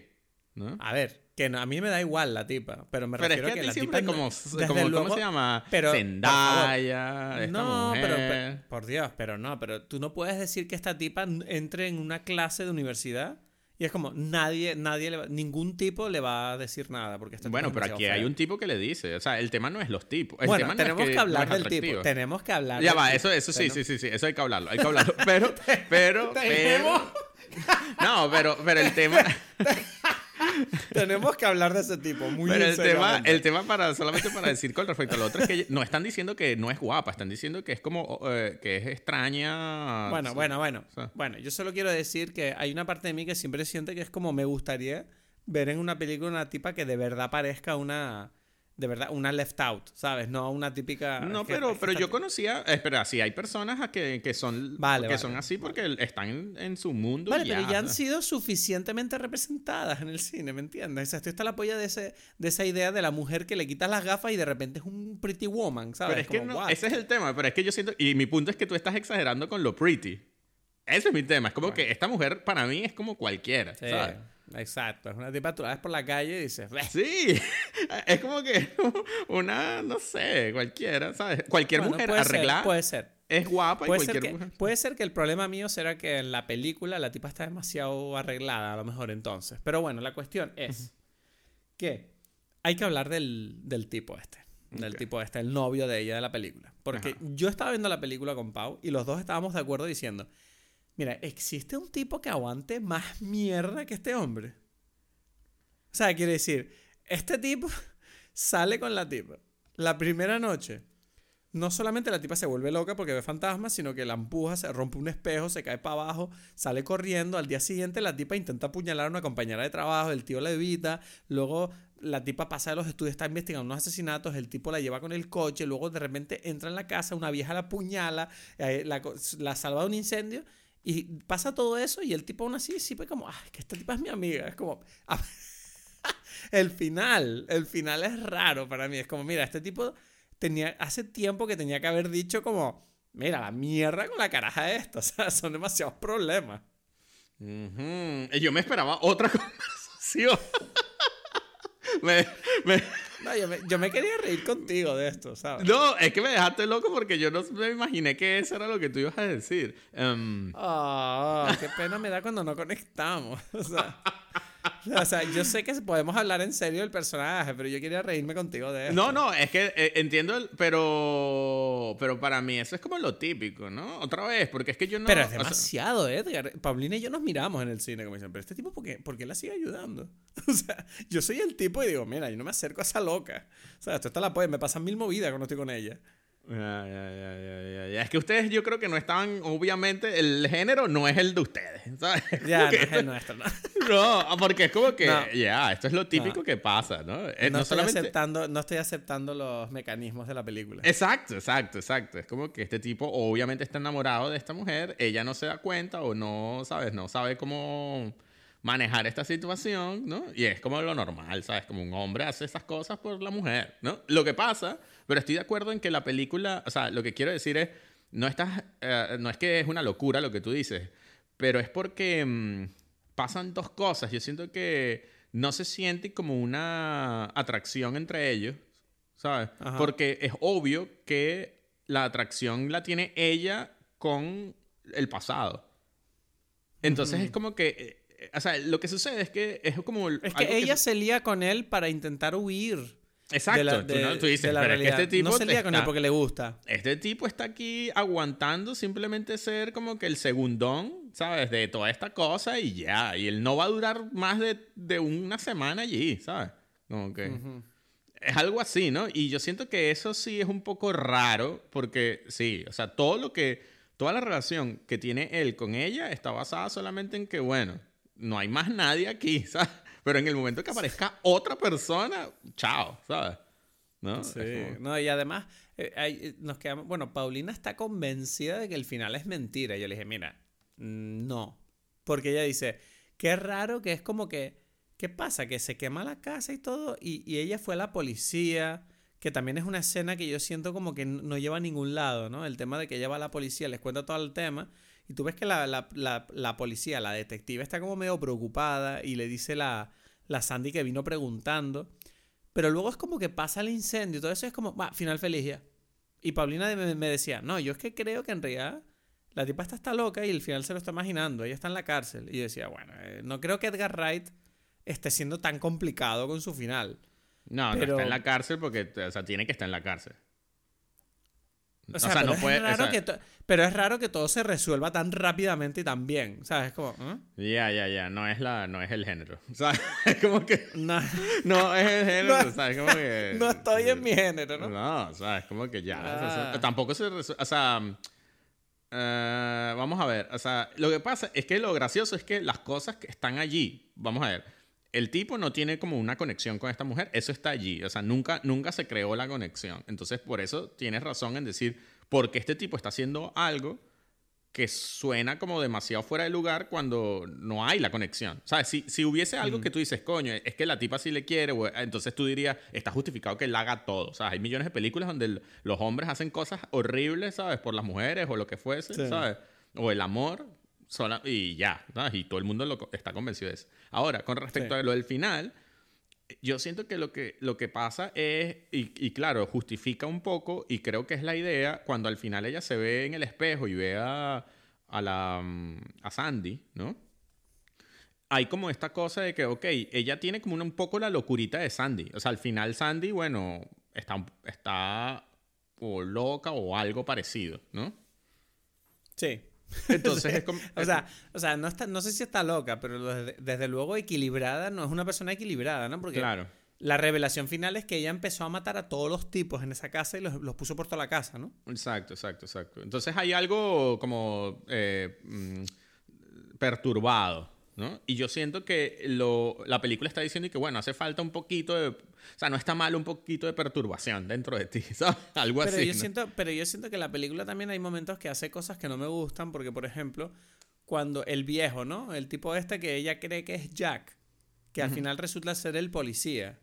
¿no? A ver, que no- a mí me da igual la tipa, pero me Pero es refiero que a que, ti la siempre tipa... como, como luego- ¿cómo se llama? pero, Zendaya, esta No, pero, mujer. pero- por Dios, pero no, pero tú no puedes decir que esta tipa entre en una clase de universidad Y es como, nadie, nadie le va- ningún tipo le va a decir nada. Porque Bueno, pero aquí hay un tipo que le dice. O sea, el tema no es los tipos. El Bueno, tema no es tenemos que, no hablar del tipo. Tenemos que hablar Ya del va, tipo. eso, eso sí, Tenemos- sí, sí, sí, eso hay que hablarlo, hay que hablarlo. *laughs* Pero, pero, Tenemos- pero. *laughs* No, pero, pero el tema. *laughs* *laughs* Tenemos que hablar de ese tipo. Muy Pero el tema, el tema para, solamente para decir con respecto al otro es que *laughs* no están diciendo que no es guapa, están diciendo que es como, eh, que es extraña. Bueno, bueno, bueno. o sea. Bueno, yo solo quiero decir que hay una parte de mí que siempre siente que es como me gustaría ver en una película una tipa que de verdad parezca una. De verdad, una left out, ¿sabes? No una típica. No, que- pero, que pero yo conocía, espera, sí, hay personas a que, que son, Vale, que vale. son así porque están en, en su mundo. Vale, y pero ya han sido suficientemente representadas en el cine, ¿me entiendes? O sea, esto está la polla de, ese, de esa idea de la mujer que le quitas las gafas y de repente es un pretty woman, ¿sabes? Pero es que no, ese es el tema, pero es que yo siento, y mi punto es que tú estás exagerando con lo pretty. Ese es mi tema, es como que esta mujer para mí es como cualquiera, Sí, ¿sabes? Exacto. Es una tipa, tú la ves por la calle y dices, "Bleh". Sí, *laughs* es como que *laughs* una, no sé, cualquiera, ¿sabes? Cualquier Bueno, mujer puede ser, arreglada puede ser. es guapa y Puede ser, cualquier que, mujer. puede ser que el problema mío será que en la película la tipa está demasiado arreglada, a lo mejor entonces. Pero bueno, la cuestión es que hay que hablar del, del tipo este. Del tipo este, el novio de ella de la película. Porque Ajá. yo estaba viendo la película con Pau y los dos estábamos de acuerdo diciendo, mira, ¿existe un tipo que aguante más mierda que este hombre? O sea, quiere decir, este tipo *laughs* sale con la tipa. La primera noche, no solamente la tipa se vuelve loca porque ve fantasmas, sino que la empuja, se rompe un espejo, se cae para abajo, sale corriendo. Al día siguiente la tipa intenta apuñalar a una compañera de trabajo, el tío la evita. Luego la tipa pasa de los estudios, está investigando unos asesinatos, el tipo la lleva con el coche, luego de repente entra en la casa, una vieja la apuñala, eh, la, salva de un incendio. Y pasa todo eso y el tipo aún así, sí, pues como, ay, que esta tipa es mi amiga. Es como, ah, *laughs* el final, el final es raro para mí. Es como, mira, este tipo tenía, hace tiempo que tenía que haber dicho como, mira, la mierda con la caraja esta. *laughs* O sea, son demasiados problemas. Ujú. Y Yo me esperaba otra *laughs* conversación. Me, me- No, yo, me, yo me quería reír contigo de esto, ¿sabes? no, es que me dejaste loco porque yo no me imaginé que eso era lo que tú ibas a decir. Em, Ah, qué pena me da cuando no conectamos. *laughs* O sea, o sea, yo sé que podemos hablar en serio del personaje, pero yo quería reírme contigo de esto. No, no, es que eh, entiendo, el- pero pero para mí eso es como lo típico, ¿no? Otra vez, porque es que yo no... Pero es o sea, demasiado, Edgar. Paulina y yo nos miramos en el cine como dicen, pero este tipo, ¿por qué, ¿por qué la sigue ayudando? *laughs* O sea, yo soy el tipo y digo, mira, yo no me acerco a esa loca. O sea, esto está la polla, me pasan mil movidas cuando estoy con ella. Ya, ya, ya, ya. Es que ustedes yo creo que no estaban, obviamente, el género no es el de ustedes, ¿sabes? *laughs* Ya, no es el nuestro, ¿no? *laughs* No, porque es como que, No. ya, esto es lo típico No. que pasa, ¿no? Eh, No, no estoy solamente... aceptando, no estoy aceptando los mecanismos de la película. Exacto, exacto, exacto. Es como que este tipo obviamente está enamorado de esta mujer, ella no se da cuenta o no, ¿sabes? No sabe cómo manejar esta situación, ¿no? Y es como lo normal, ¿sabes? Como un hombre hace esas cosas por la mujer, ¿no? Lo que pasa, pero estoy de acuerdo en que la película, o sea, lo que quiero decir es, no estás, eh, no es que es una locura lo que tú dices, pero es porque mm, pasan dos cosas. Yo siento que no se siente como una atracción entre ellos, ¿sabes? Ajá. Porque es obvio que la atracción la tiene ella con el pasado. Entonces es como que, eh, o sea, lo que sucede es que es como... Es que ella se- se lía con él para intentar huir. Exacto, de la, tú, de- no- tú dices, la pero es que este tipo no se lía con él porque le gusta. Este tipo está aquí aguantando simplemente ser como que el segundón, ¿sabes? De toda esta cosa y ya. Y él no va a durar más de, de una semana allí, ¿sabes? Como que... Ujú. Es algo así, ¿no? Y yo siento que eso sí es un poco raro porque sí, o sea, todo lo que, toda la relación que tiene él con ella está basada solamente en que, bueno, no hay más nadie aquí, *laughs* ¿sabes? Pero en el momento que aparezca otra persona, chao, ¿sabes? ¿No? Sí, como- no, y además eh, hay- eh, nos quedamos, bueno, Paulina está convencida de que el final es mentira. Yo le dije, mira, mm, no, porque ella dice, qué raro que es como que, ¿qué pasa? Que se quema la casa y todo, y, y ella fue a la policía, que también es una escena que yo siento como que no lleva a ningún lado, ¿no? El tema de que ella va a la policía, les cuenta todo el tema, y tú ves que la, la, la, la policía, la detective, está como medio preocupada y le dice la, la Sandy que vino preguntando. Pero luego es como que pasa el incendio y todo eso es como, va, final feliz ya. Y Paulina me, me decía, no, yo es que creo que en realidad la tipa está, está loca y al final se lo está imaginando. Ella está en la cárcel. Y yo decía, bueno, eh, no creo que Edgar Wright esté siendo tan complicado con su final. No, no Pero- está en la cárcel porque, o sea, tiene que estar en la cárcel. O sea, o no es puede. o raro sea, que pero es raro que todo se resuelva tan rápidamente y tan bien. ¿Sabes? Es como. ¿eh? Ya, ya, ya. No es, la, no es el género. *laughs* Sea, es como que. No, *laughs* No es el género. No- o sea, es como que. *laughs* no estoy en mi género, ¿no? No, o sea, es como que ya. Ah. tampoco se resuelve. O sea. eh, vamos a ver. O sea, lo que pasa es que lo gracioso es que las cosas que están allí. Vamos a ver. El tipo no tiene como una conexión con esta mujer. Eso está allí. O sea, nunca, nunca se creó la conexión. Entonces, por eso tienes razón en decir, porque este tipo está haciendo algo que suena como demasiado fuera de lugar cuando no hay la conexión. ¿Sabes? Si, si hubiese algo que tú dices, coño, es que la tipa sí le quiere, o- entonces tú dirías, está justificado que él haga todo. O sea, hay millones de películas donde el- los hombres hacen cosas horribles, ¿sabes? Por las mujeres o lo que fuese, Sí. ¿sabes? O el amor, sola- y ya, ¿sabes? Y todo el mundo lo está convencido de eso. Ahora, con respecto Sí. a lo del final, yo siento que lo que, lo que pasa es, y, y claro, justifica un poco, y creo que es la idea, cuando al final ella se ve en el espejo y ve a, a la, mm, a Sandy, ¿no? Hay como esta cosa de que, ok, ella tiene como un poco la locurita de Sandy. O sea, al final Sandy, bueno, está, está o loca o algo parecido, ¿no? Sí. Entonces es como... *laughs* O sea, o sea no, está, no sé si está loca, pero desde, desde luego equilibrada no es una persona equilibrada, ¿no? Porque claro. la revelación final es que ella empezó a matar a todos los tipos en esa casa y los, los puso por toda la casa, ¿no? Exacto, exacto, exacto. Entonces hay algo como eh, mm, perturbado, ¿no? Y yo siento que lo, la película está diciendo que, bueno, hace falta un poquito de... O sea, no está mal un poquito de perturbación dentro de ti, *laughs* ¿sabes? Algo Pero así. yo, ¿no? siento, pero yo siento que la película también hay momentos que hace cosas que no me gustan, porque por ejemplo, cuando el viejo, ¿no? El tipo este que ella cree que es Jack, que al final resulta ser el policía.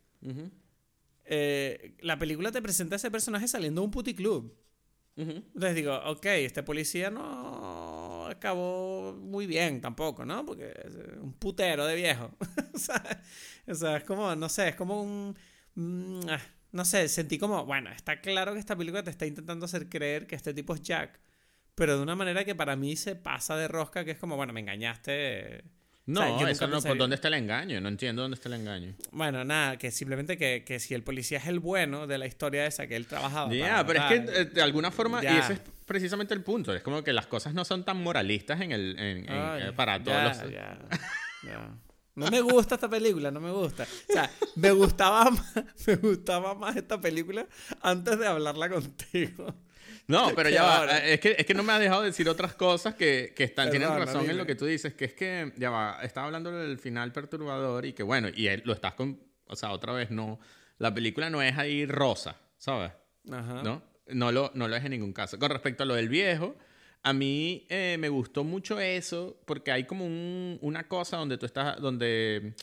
Eh, la película te presenta a ese personaje saliendo de un puticlub. ujú. Entonces digo, ok, este policía no acabó muy bien tampoco, ¿no? Porque es un putero de viejo. *laughs* o, sea, o sea, es como, no sé, es como un... mm, ah, no sé, sentí como, bueno, está claro que esta película te está intentando hacer creer que este tipo es Jack, pero de una manera que para mí se pasa de rosca, que es como, bueno, me engañaste. No, O sea, eso no, ¿por dónde está el engaño? No entiendo dónde está el engaño. Bueno, nada, que simplemente que, que si el policía es el bueno de la historia esa que él trabajaba. Ya, para pero es que eh, de alguna forma, y Ya. ese es precisamente el punto, es como que las cosas no son tan moralistas en el, en- en- Ay, eh, para todos ya, los... No me gusta esta película, no me gusta. O sea, me gustaba *laughs* más, me gustaba más esta película antes de hablarla contigo. No, *laughs* pero ya va. ahora. Es que, es que no me has dejado decir otras cosas que, que están, tienen razón en dime. lo que tú dices, que es que, ya va, estaba hablando del final perturbador y que bueno, y él- lo estás con, o sea, otra vez no, la película no es ahí rosa, ¿sabes? Ajá. ¿No? No lo, no lo es en ningún caso. Con respecto a lo del viejo, a mí eh, me gustó mucho eso porque hay como un- una cosa donde tú estás, donde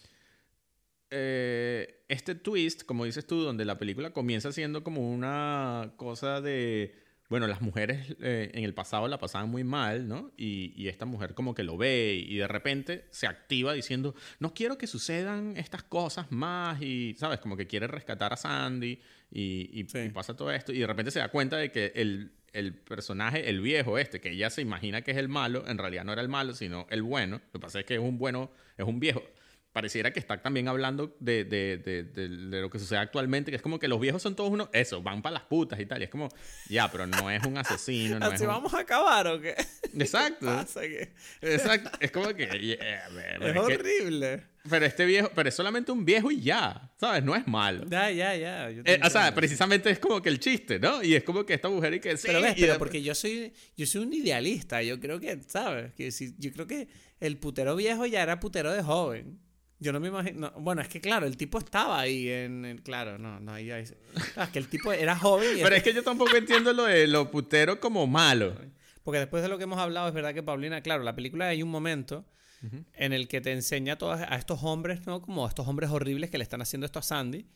eh, este twist, como dices tú, donde la película comienza siendo como una cosa de, bueno, las mujeres eh, en el pasado la pasaban muy mal, ¿no? Y, y esta mujer como que lo ve y de repente se activa diciendo, no quiero que sucedan estas cosas más y, ¿sabes? Como que quiere rescatar a Sandy y, y- Sí. y pasa todo esto y de repente se da cuenta de que el, el personaje, el viejo este, que ella se imagina que es el malo, en realidad no era el malo, sino el bueno. Lo que pasa es que es un bueno, es un viejo. Pareciera que está también hablando de, de, de, de- lo que sucede actualmente, que es como que los viejos son todos unos, eso, van para las putas y tal. Y es como, ya, pero no es un asesino, no es ¿Así un- vamos a acabar o qué? Exacto. *laughs* Pasa que Exacto. Es como que... yeah, pero, es es que- horrible. pero este viejo, pero es solamente un viejo y ya, ¿sabes? No es malo. Ya, ya, ya. Eh, o sea, precisamente es como que el chiste, ¿no? Y es como que esta mujer y que sí. Pero ves, pero porque yo soy, yo soy un idealista. Yo creo que, ¿sabes? Que si, yo creo que el putero viejo ya era putero de joven. Yo no me imagino. no, bueno, es que claro, el tipo estaba ahí en. en- claro, no, no, ahí, ahí- claro, es que el tipo era joven y Pero es que yo tampoco entiendo lo de lo putero como malo. Porque después de lo que hemos hablado, es verdad que Paulina, claro, la película hay un momento en el que te enseña a, todas, a estos hombres, ¿no? Como a estos hombres horribles que le están haciendo esto a Sandy.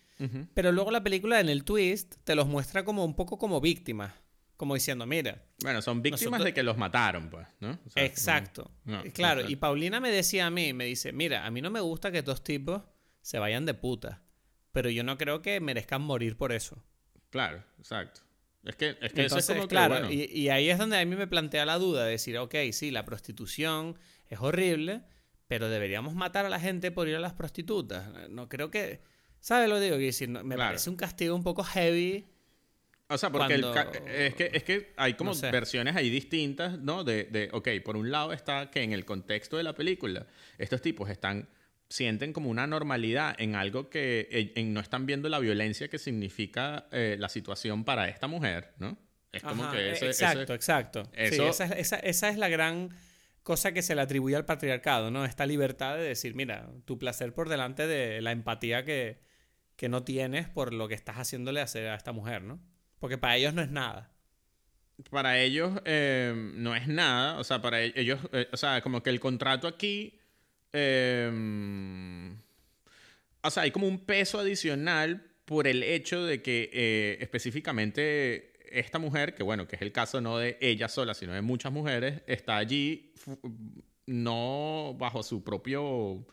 Pero luego la película en el twist te los muestra como un poco como víctimas. Como diciendo, mira, Bueno, son víctimas Nosotros- de que los mataron, pues, ¿no? O sea, Exacto. no, no, Y claro, y Paulina me decía a mí, me dice, mira, a mí no me gusta que estos tipos se vayan de puta, pero yo no creo que merezcan morir por eso. Claro, exacto. Es que, es que eso es Entonces, como que, claro, bueno, y, y ahí es donde a mí me plantea la duda de decir, ok, sí, la prostitución es horrible, pero deberíamos matar a la gente por ir a las prostitutas. No creo que... ¿Sabes lo que digo? Que decir, me Claro. parece un castigo un poco heavy. O sea, porque el cuando- ca- es, que, es que hay como No sé. versiones ahí distintas, ¿no? De, de, ok, por un lado está que en el contexto de la película, estos tipos están, sienten como una normalidad en algo que eh, en- no están viendo la violencia que significa eh, la situación para esta mujer, ¿no? Es como Ajá, que ese, exacto, exacto. Sí, eso- esa, es, esa- esa es la gran cosa que se le atribuye al patriarcado, ¿no? Esta libertad de decir, mira, tu placer por delante de la empatía que, que no tienes por lo que estás haciéndole hacer a esta mujer, ¿no? Porque para ellos no es nada. para ellos eh, no es nada, o sea, para e- ellos, eh, o sea, como que el contrato aquí, eh, o sea, hay como un peso adicional por el hecho de que eh, específicamente esta mujer, que bueno, que es el caso no de ella sola, sino de muchas mujeres, está allí no bajo su propio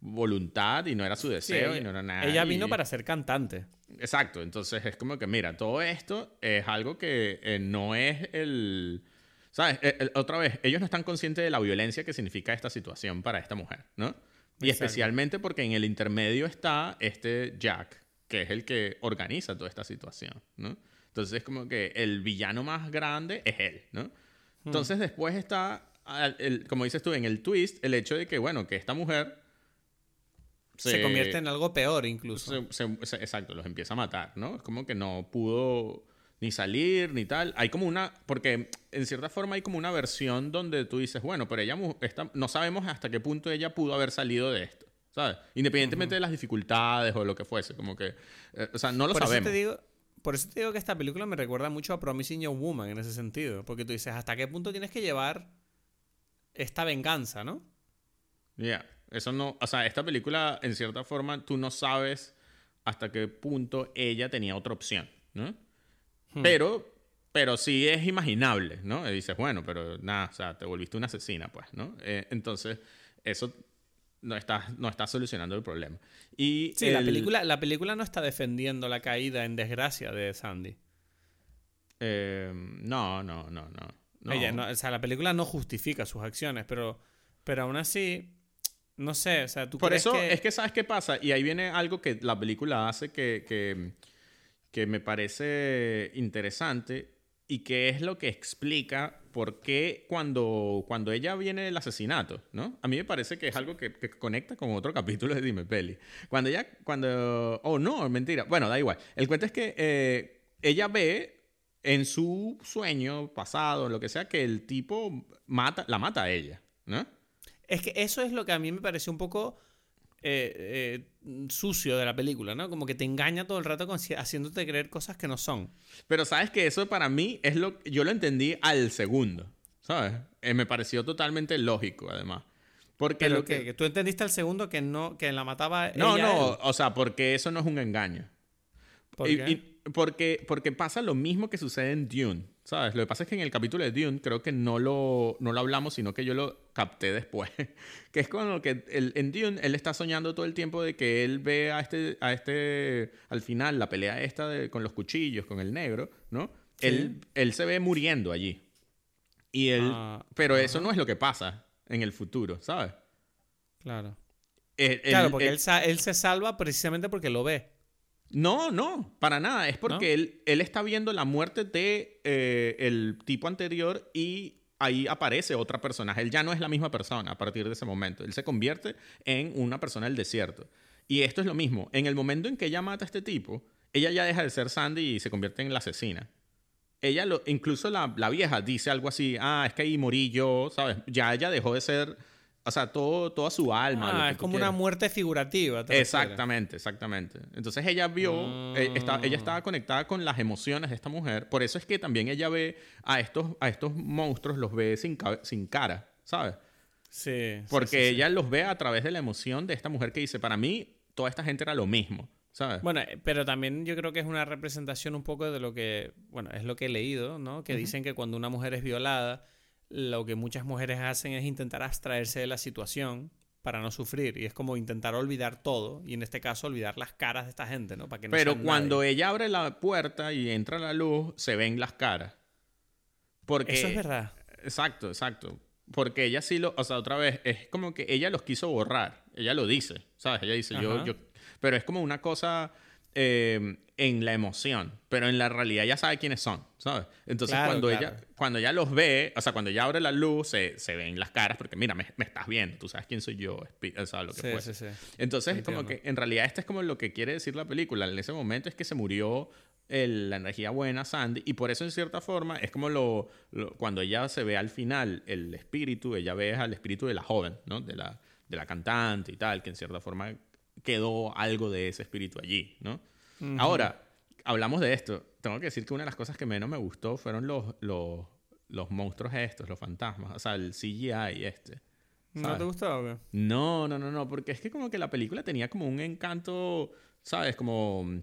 voluntad y no era su deseo y ella, no era nada. ella vino y- para ser cantante. Exacto, entonces es como que, mira, todo esto es algo que eh, no es el... ¿Sabes? El- el- otra vez, ellos no están conscientes de la violencia que significa esta situación para esta mujer, ¿no? Y Exacto. especialmente porque en el intermedio está este Jack, que es el que organiza toda esta situación, ¿no? Entonces es como que el villano más grande es él, ¿no? Entonces después está, al- el- como dices tú, en el twist, el hecho de que, bueno, que esta mujer... Se, convierte en algo peor incluso. se- se- se- exacto, los empieza a matar, ¿no? Es como que no pudo ni salir ni tal. Hay como una, porque en cierta forma hay como una versión donde tú dices, bueno, pero ella esta- no sabemos hasta qué punto ella pudo haber salido de esto, ¿sabes? Independientemente de las dificultades o lo que fuese, como que, eh, o sea, no lo por sabemos. Eso te digo, por eso te digo que esta película me recuerda mucho a Promising Young Woman en ese sentido. Porque tú dices, ¿hasta qué punto tienes que llevar esta venganza, no? Ya, eso no, o sea, esta película, en cierta forma, tú no sabes hasta qué punto ella tenía otra opción, ¿no? Hmm. Pero, pero sí es imaginable, ¿no? Y dices, bueno, pero nada, o sea, te volviste una asesina, pues, ¿no? Eh, entonces, eso no está, no está solucionando el problema. Y Sí, la, el- película, la película no está defendiendo la caída en desgracia de Sandy. eh, no, no, no, no. no. Ella no- o sea, la película no justifica sus acciones, pero, pero aún así, no sé, o sea, tú Por crees eso que... es que sabes qué pasa. Y ahí viene algo que la película hace que, que, que me parece interesante y que es lo que explica por qué cuando, cuando ella viene del asesinato, ¿no? A mí me parece que es algo que, que conecta con otro capítulo de Dime Peli. Cuando ella, cuando... Oh, no, mentira. Bueno, da igual. El cuento es que eh, ella ve en su sueño pasado, lo que sea, que el tipo mata, la mata a ella, ¿no? Es que eso es lo que a mí me pareció un poco eh, eh, sucio de la película, ¿no? Como que te engaña todo el rato con- haciéndote creer cosas que no son. Pero sabes que eso para mí es lo yo lo entendí al segundo, ¿sabes? Eh, me pareció totalmente lógico además. Porque Pero lo que, que, que tú entendiste al segundo que no que la mataba No, ella no, él. o sea, porque eso no es un engaño. ¿Por Y- qué? y porque, porque pasa lo mismo que sucede en Dune, ¿sabes? Lo que pasa es que en el capítulo de Dune creo que no lo, no lo hablamos, sino que yo lo capté después. *laughs* que es como que el- en Dune él está soñando todo el tiempo de que él ve a este, a este al final, la pelea esta de- con los cuchillos, con el negro, ¿no? Sí. Él, él se ve muriendo allí. Y él, Ah, pero eso no es lo que pasa en el futuro, ¿sabes? Claro. El- Claro, porque él, él se salva precisamente porque lo ve. No, no, para nada. Es porque ¿No? él, él está viendo la muerte de eh, el tipo anterior y ahí aparece otra personaje. Él ya no es la misma persona a partir de ese momento. Él se convierte en una persona del desierto. Y esto es lo mismo. En el momento en que ella mata a este tipo, ella ya deja de ser Sandy y se convierte en la asesina. Ella lo, incluso la, la vieja dice algo así, ah, es que ahí morí yo, ¿sabes? Ya ella dejó de ser, o sea, todo, toda su alma. Ah, es como una muerte figurativa. Exactamente, exactamente. Entonces ella vio, eh, está- ella estaba conectada con las emociones de esta mujer. Por eso es que también ella ve a estos, a estos monstruos, los ve sin, ca- sin cara, ¿sabes? Sí. Porque sí, sí. ella los ve a través de la emoción de esta mujer que dice, para mí, toda esta gente era lo mismo, ¿sabes? Bueno, eh, pero también yo creo que es una representación un poco de lo que, bueno, es lo que he leído, ¿no? Que dicen que cuando una mujer es violada, lo que muchas mujeres hacen es intentar abstraerse de la situación para no sufrir. Y es como intentar olvidar todo. Y en este caso, olvidar las caras de esta gente, ¿no? Para que no Pero cuando nadie. ella abre la puerta y entra la luz, se ven las caras. Porque... Eso es verdad. Exacto, exacto. Porque ella sí lo, o sea, otra vez, es como que ella los quiso borrar. Ella lo dice, ¿sabes? Ella dice, yo, yo, pero es como una cosa eh, en la emoción, pero en la realidad ya sabe quiénes son, ¿sabes? Entonces Claro, cuando, claro. ella, cuando ella los ve, o sea, cuando ella abre la luz, se, se ven las caras, porque mira, me, me estás viendo, tú sabes quién soy yo, o sea, lo que Sí, fuese. sí, sí. Entonces, es como Entiendo. que en realidad este es como lo que quiere decir la película. En ese momento es que se murió el- la energía buena, Sandy, y por eso en cierta forma es como lo, lo- cuando ella se ve al final el espíritu, ella ve al espíritu de la joven, ¿no? De la, de la cantante y tal, que en cierta forma quedó algo de ese espíritu allí, ¿no? Ahora, hablamos de esto. Tengo que decir que una de las cosas que menos me gustó fueron los, los, los monstruos estos, los fantasmas, o sea, el CGI este. ¿No te o qué? No, no, no, no, porque es que como que la película tenía como un encanto, ¿sabes? Como mm,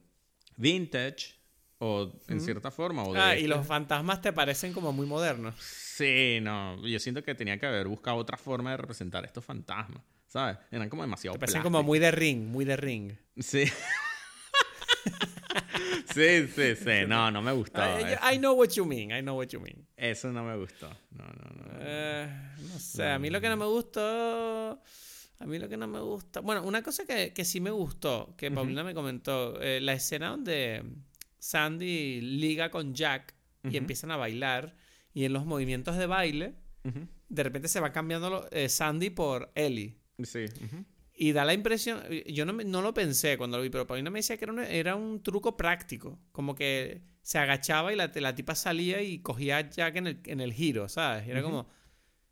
vintage, o en cierta forma. O de Ah, y este- los fantasmas te parecen como muy modernos. Sí, no, yo siento que tenía que haber buscado otra forma de representar estos fantasmas, ¿sabes? Eran como demasiado Te parecen plásticos. como muy de ring, muy de ring. Sí. *laughs* *laughs* sí, sí, sí, no, no me gustó. I, know what you mean, I know what you mean. Eso no me gustó. No, no, no. Eh, no sé, a mí lo que no me gustó. A mí lo que no me gusta. Bueno, una cosa que, que sí me gustó, que Paulina me comentó, eh, la escena donde Sandy liga con Jack y empiezan a bailar, y en los movimientos de baile, de repente se va cambiando lo- eh, Sandy por Ellie. Sí. Y da la impresión, yo no, no lo pensé cuando lo vi, pero Paulina me decía que era un, era un truco práctico, como que se agachaba y la, la tipa salía y cogía a Jack en el, en el giro, ¿sabes? Era como,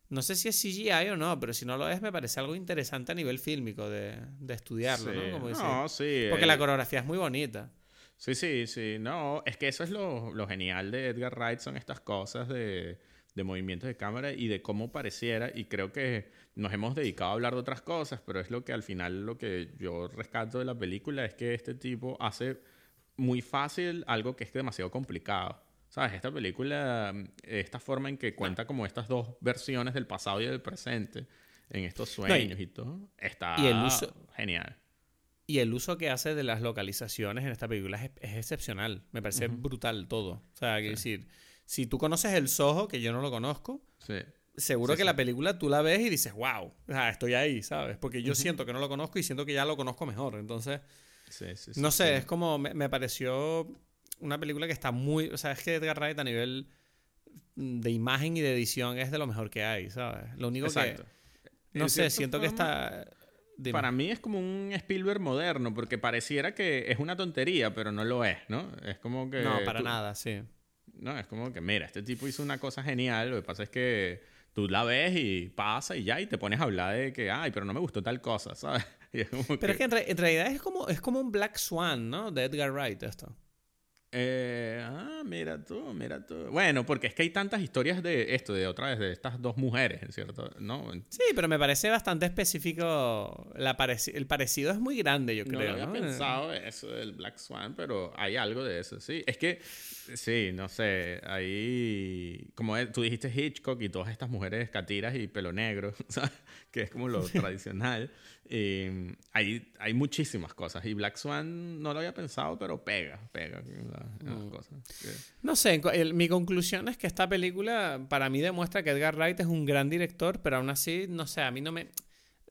no sé si es CGI o no, pero si no lo es, me parece algo interesante a nivel fílmico de, de estudiarlo, Sí. ¿no? Como decir. No, sí. Porque eh, la coreografía es muy bonita. Sí, sí, sí. No, es que eso es lo, lo genial de Edgar Wright, son estas cosas de, de movimientos de cámara y de cómo pareciera. Y creo que nos hemos dedicado a hablar de otras cosas, pero es lo que al final lo que yo rescato de la película es que este tipo hace muy fácil algo que es demasiado complicado. ¿Sabes? Esta película, esta forma en que cuenta como estas dos versiones del pasado y del presente, en estos sueños y, todo, está y el uso- genial. Y el uso que hace de las localizaciones en esta película es, es excepcional. Me parece brutal todo. O sea, quiero decir, si tú conoces el Soho, que yo no lo conozco, Sí. seguro Sí, que sí. la película tú la ves y dices, wow, estoy ahí, ¿sabes? Porque yo siento que no lo conozco y siento que ya lo conozco mejor. Entonces, no sé, es como, me, me pareció una película que está muy, o sea, es que Edgar Wright a nivel de imagen y de edición es de lo mejor que hay, ¿sabes? Lo único Exacto. que, no sé, siento que forma, está... dime. Para mí es como un Spielberg moderno, porque pareciera que es una tontería, pero no lo es, ¿no? Es como que... No, para tú- nada, sí. No, es como que, mira, este tipo hizo una cosa genial, lo que pasa es que tú la ves y pasa y ya, y te pones a hablar de que, ay, pero no me gustó tal cosa, *laughs* ¿sabes? Es Pero es que en, re- en realidad es como, es como un Black Swan, ¿no? De Edgar Wright esto. Eh, ah, mira tú, mira tú. Bueno, porque es que hay tantas historias de esto, de otra vez, de estas dos mujeres, ¿cierto? ¿No? Sí, pero me parece bastante específico. La pareci- el parecido es muy grande, yo No creo. lo había ¿no? pensado eso del Black Swan, pero hay algo de eso, sí. Es que, sí, no sé, ahí, como tú dijiste Hitchcock y todas estas mujeres catiras y pelo negro, *laughs* ¿sabes? que es como lo *laughs* tradicional, eh, hay, hay muchísimas cosas. Y Black Swan no lo había pensado, pero pega, pega en la- en las Mm. cosas. Sí. No sé, el- mi conclusión es que esta película para mí demuestra que Edgar Wright es un gran director, pero aún así, no sé, a mí no me,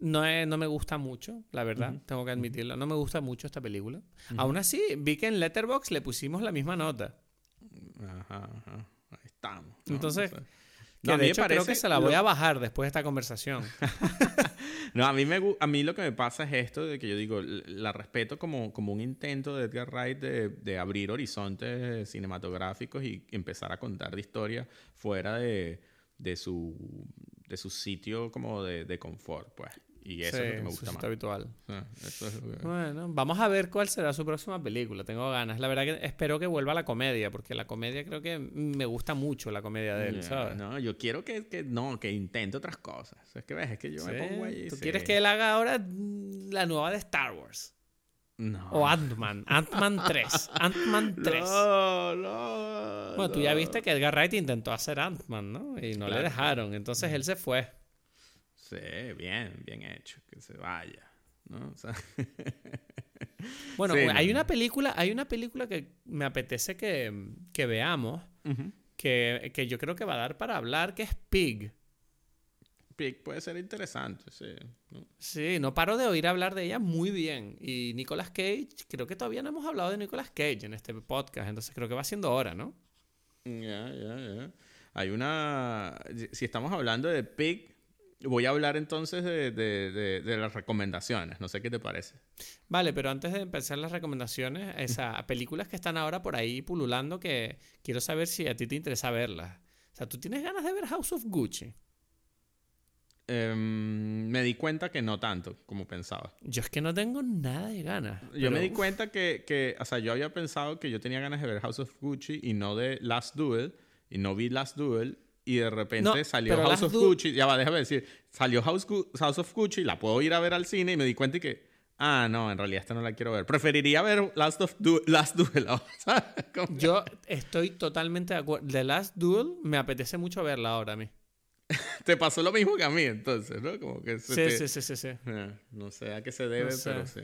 no, es- no me gusta mucho, la verdad, Ujú. tengo que admitirlo. No me gusta mucho esta película. Aún así, vi que en Letterboxd le pusimos la misma nota. Ajá, ajá. Ahí estamos. ¿no? Entonces, O sea, Que no, a de hecho creo que se la lo- voy a bajar después de esta conversación. *laughs* No, a mí, me, a mí lo que me pasa es esto de que yo digo, la respeto como, como un intento de Edgar Wright de, de abrir horizontes cinematográficos y empezar a contar de historia fuera de, de, su, de su sitio como de, de confort, pues. Y eso Sí, es lo que me gusta más. habitual. Ah, eso es lo que- Bueno, vamos a ver cuál será su próxima película. Tengo ganas. La verdad que espero que vuelva a la comedia, porque la comedia creo que me gusta mucho la comedia de él, ¿sabes? No, yo quiero que, que no, que intente otras cosas. Es que ves, es que yo me pongo ahí. ¿Tú sí. quieres que él haga ahora mm, la nueva de Star Wars? No. O Ant-Man. Ant-Man 3. Ant-Man 3. *laughs* No, no. Bueno, tú ya viste que Edgar Wright intentó hacer Ant-Man, ¿no? Y no le dejaron. Entonces él se fue. Sí, bien, bien hecho, que se vaya. ¿no? O sea, *laughs* Bueno, Sí, hay no. una película, hay una película que me apetece que, que veamos, que, que yo creo que va a dar para hablar, que es Pig. Pig puede ser interesante, sí. ¿no? Sí, no paro de oír hablar de ella muy bien. Y Nicolas Cage, creo que todavía no hemos hablado de Nicolas Cage en este podcast, entonces creo que va siendo hora, ¿no? Ya, ya, ya. Hay una. Si estamos hablando de Pig, voy a hablar entonces de, de- de- de las recomendaciones. No sé qué te parece. Vale, pero antes de empezar las recomendaciones, esas películas que están ahora por ahí pululando que quiero saber si a ti te interesa verlas. O sea, ¿tú tienes ganas de ver House of Gucci? Em, me di cuenta que no tanto como pensaba. Yo es que no tengo nada de ganas. Yo me di uf, cuenta que, que, o sea, yo había pensado que yo tenía ganas de ver House of Gucci y no de Last Duel, y no vi Last Duel, y de repente No, salió House of Gucci, ya va, déjame decir, salió House, House of Gucci, la puedo ir a ver al cine y me di cuenta y que, ah, no, en realidad esta no la quiero ver. Preferiría ver Last, of Du- Last Duel. *laughs* Yo estoy totalmente de acuerdo. The Last Duel me apetece mucho verla ahora a mí. *laughs* Te pasó lo mismo que a mí, entonces, ¿no? Como que se Sí, te- sí, sí, sí, sí. Ah, no sé a qué se debe, sé. pero sí.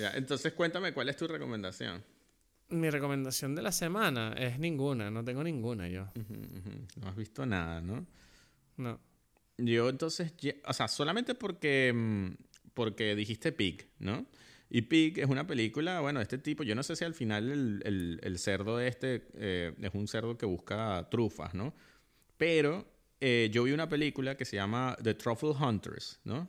Ya. Entonces, cuéntame cuál es tu recomendación. Mi recomendación de la semana es ninguna, no tengo ninguna yo. No has visto nada, ¿no? No. Yo entonces, o sea, solamente porque, mm, porque dijiste Pig, ¿no? Y Pig es una película, bueno, este tipo, yo no sé si al final el, el- el cerdo este eh, es un cerdo que busca trufas, ¿no? Pero eh, yo vi una película que se llama The Truffle Hunters, ¿no?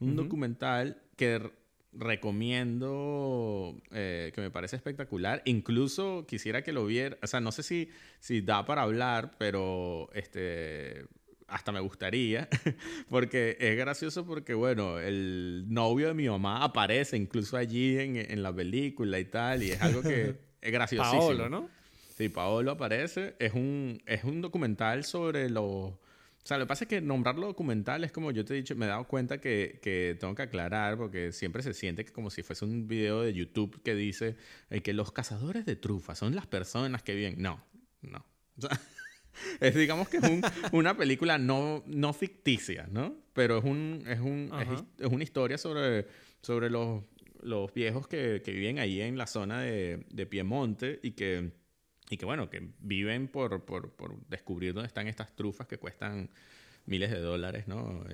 Un documental que recomiendo, eh, que me parece espectacular. Incluso quisiera que lo viera, o sea, no sé si, si da para hablar, pero este, hasta me gustaría, *laughs* porque es gracioso porque, bueno, el novio de mi mamá aparece incluso allí en, en la película y tal, y es algo que *laughs* es graciosísimo. Paolo, ¿no? Sí, Paolo aparece. Es un, es un documental sobre los... O sea, lo que pasa es que nombrarlo documental es como yo te he dicho, me he dado cuenta que, que tengo que aclarar porque siempre se siente que como si fuese un video de YouTube que dice eh, que los cazadores de trufas son las personas que viven. No, no. O sea, *laughs* es digamos que es un- una película no, no ficticia, ¿no? Pero es, un, es, un, es una historia sobre, sobre los, los viejos que, que viven ahí en la zona de, de Piemonte y que y que bueno, que viven por, por, por descubrir dónde están estas trufas que cuestan miles de dólares, ¿no?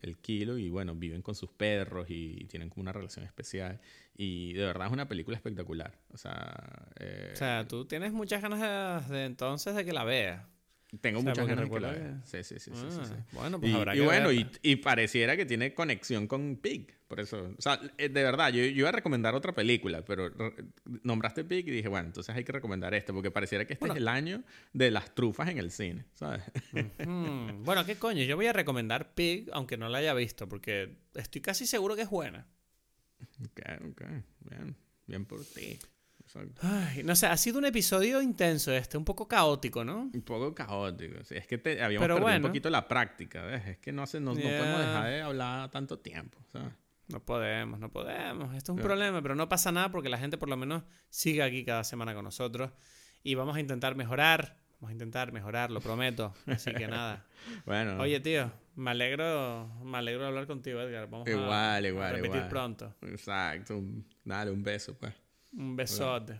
El, kilo y bueno, viven con sus perros y, tienen como una relación especial. Y de verdad es una película espectacular. O sea, eh, O sea, tú tienes muchas ganas de, de entonces de que la veas. Tengo o sea, muchas ganas de que la recuerda vea. Sí, sí, sí, sí, sí, Ah, sí. Bueno, pues Y, habrá y que bueno, y, pareciera que tiene conexión con Pig. Por eso, o sea, eh, de verdad, yo, yo iba a recomendar otra película, pero nombraste Pig y dije, bueno, entonces hay que recomendar esta, porque pareciera que este Bueno. es el año de las trufas en el cine, ¿sabes? Bueno, ¿qué coño? Yo voy a recomendar Pig, aunque no la haya visto, porque estoy casi seguro que es buena. ok, ok, bien, bien por ti. Exacto. Ay, no sé, ha sido un episodio intenso este, un poco caótico, ¿no? Un poco caótico. Es que te- habíamos Pero perdido bueno. un poquito la práctica, ¿ves? Es que no, se, no, no podemos Yeah. dejar de hablar tanto tiempo, ¿sabes? No podemos, no podemos. Esto es un Claro. problema, pero no pasa nada porque la gente por lo menos sigue aquí cada semana con nosotros y vamos a intentar mejorar. Vamos a intentar mejorar, lo prometo. Así que nada. *laughs* Bueno, Oye, tío, me alegro, me alegro de hablar contigo, Edgar. Vamos a- Igual, a igual, repetir igual. pronto. exacto. Dale, un beso, pues. Un besote.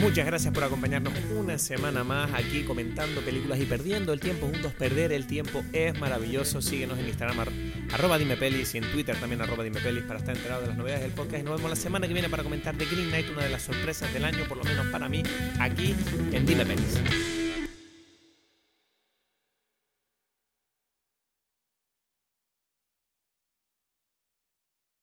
Muchas gracias por acompañarnos una semana más aquí comentando películas y perdiendo el tiempo juntos. Perder el tiempo es maravilloso. Síguenos en Instagram ar- arroba dimepelis y en Twitter también arroba dimepelis para estar enterado de las novedades del podcast. Y nos vemos la semana que viene para comentar de Green Knight, una de las sorpresas del año, por lo menos para mí, aquí en Dime Pelis.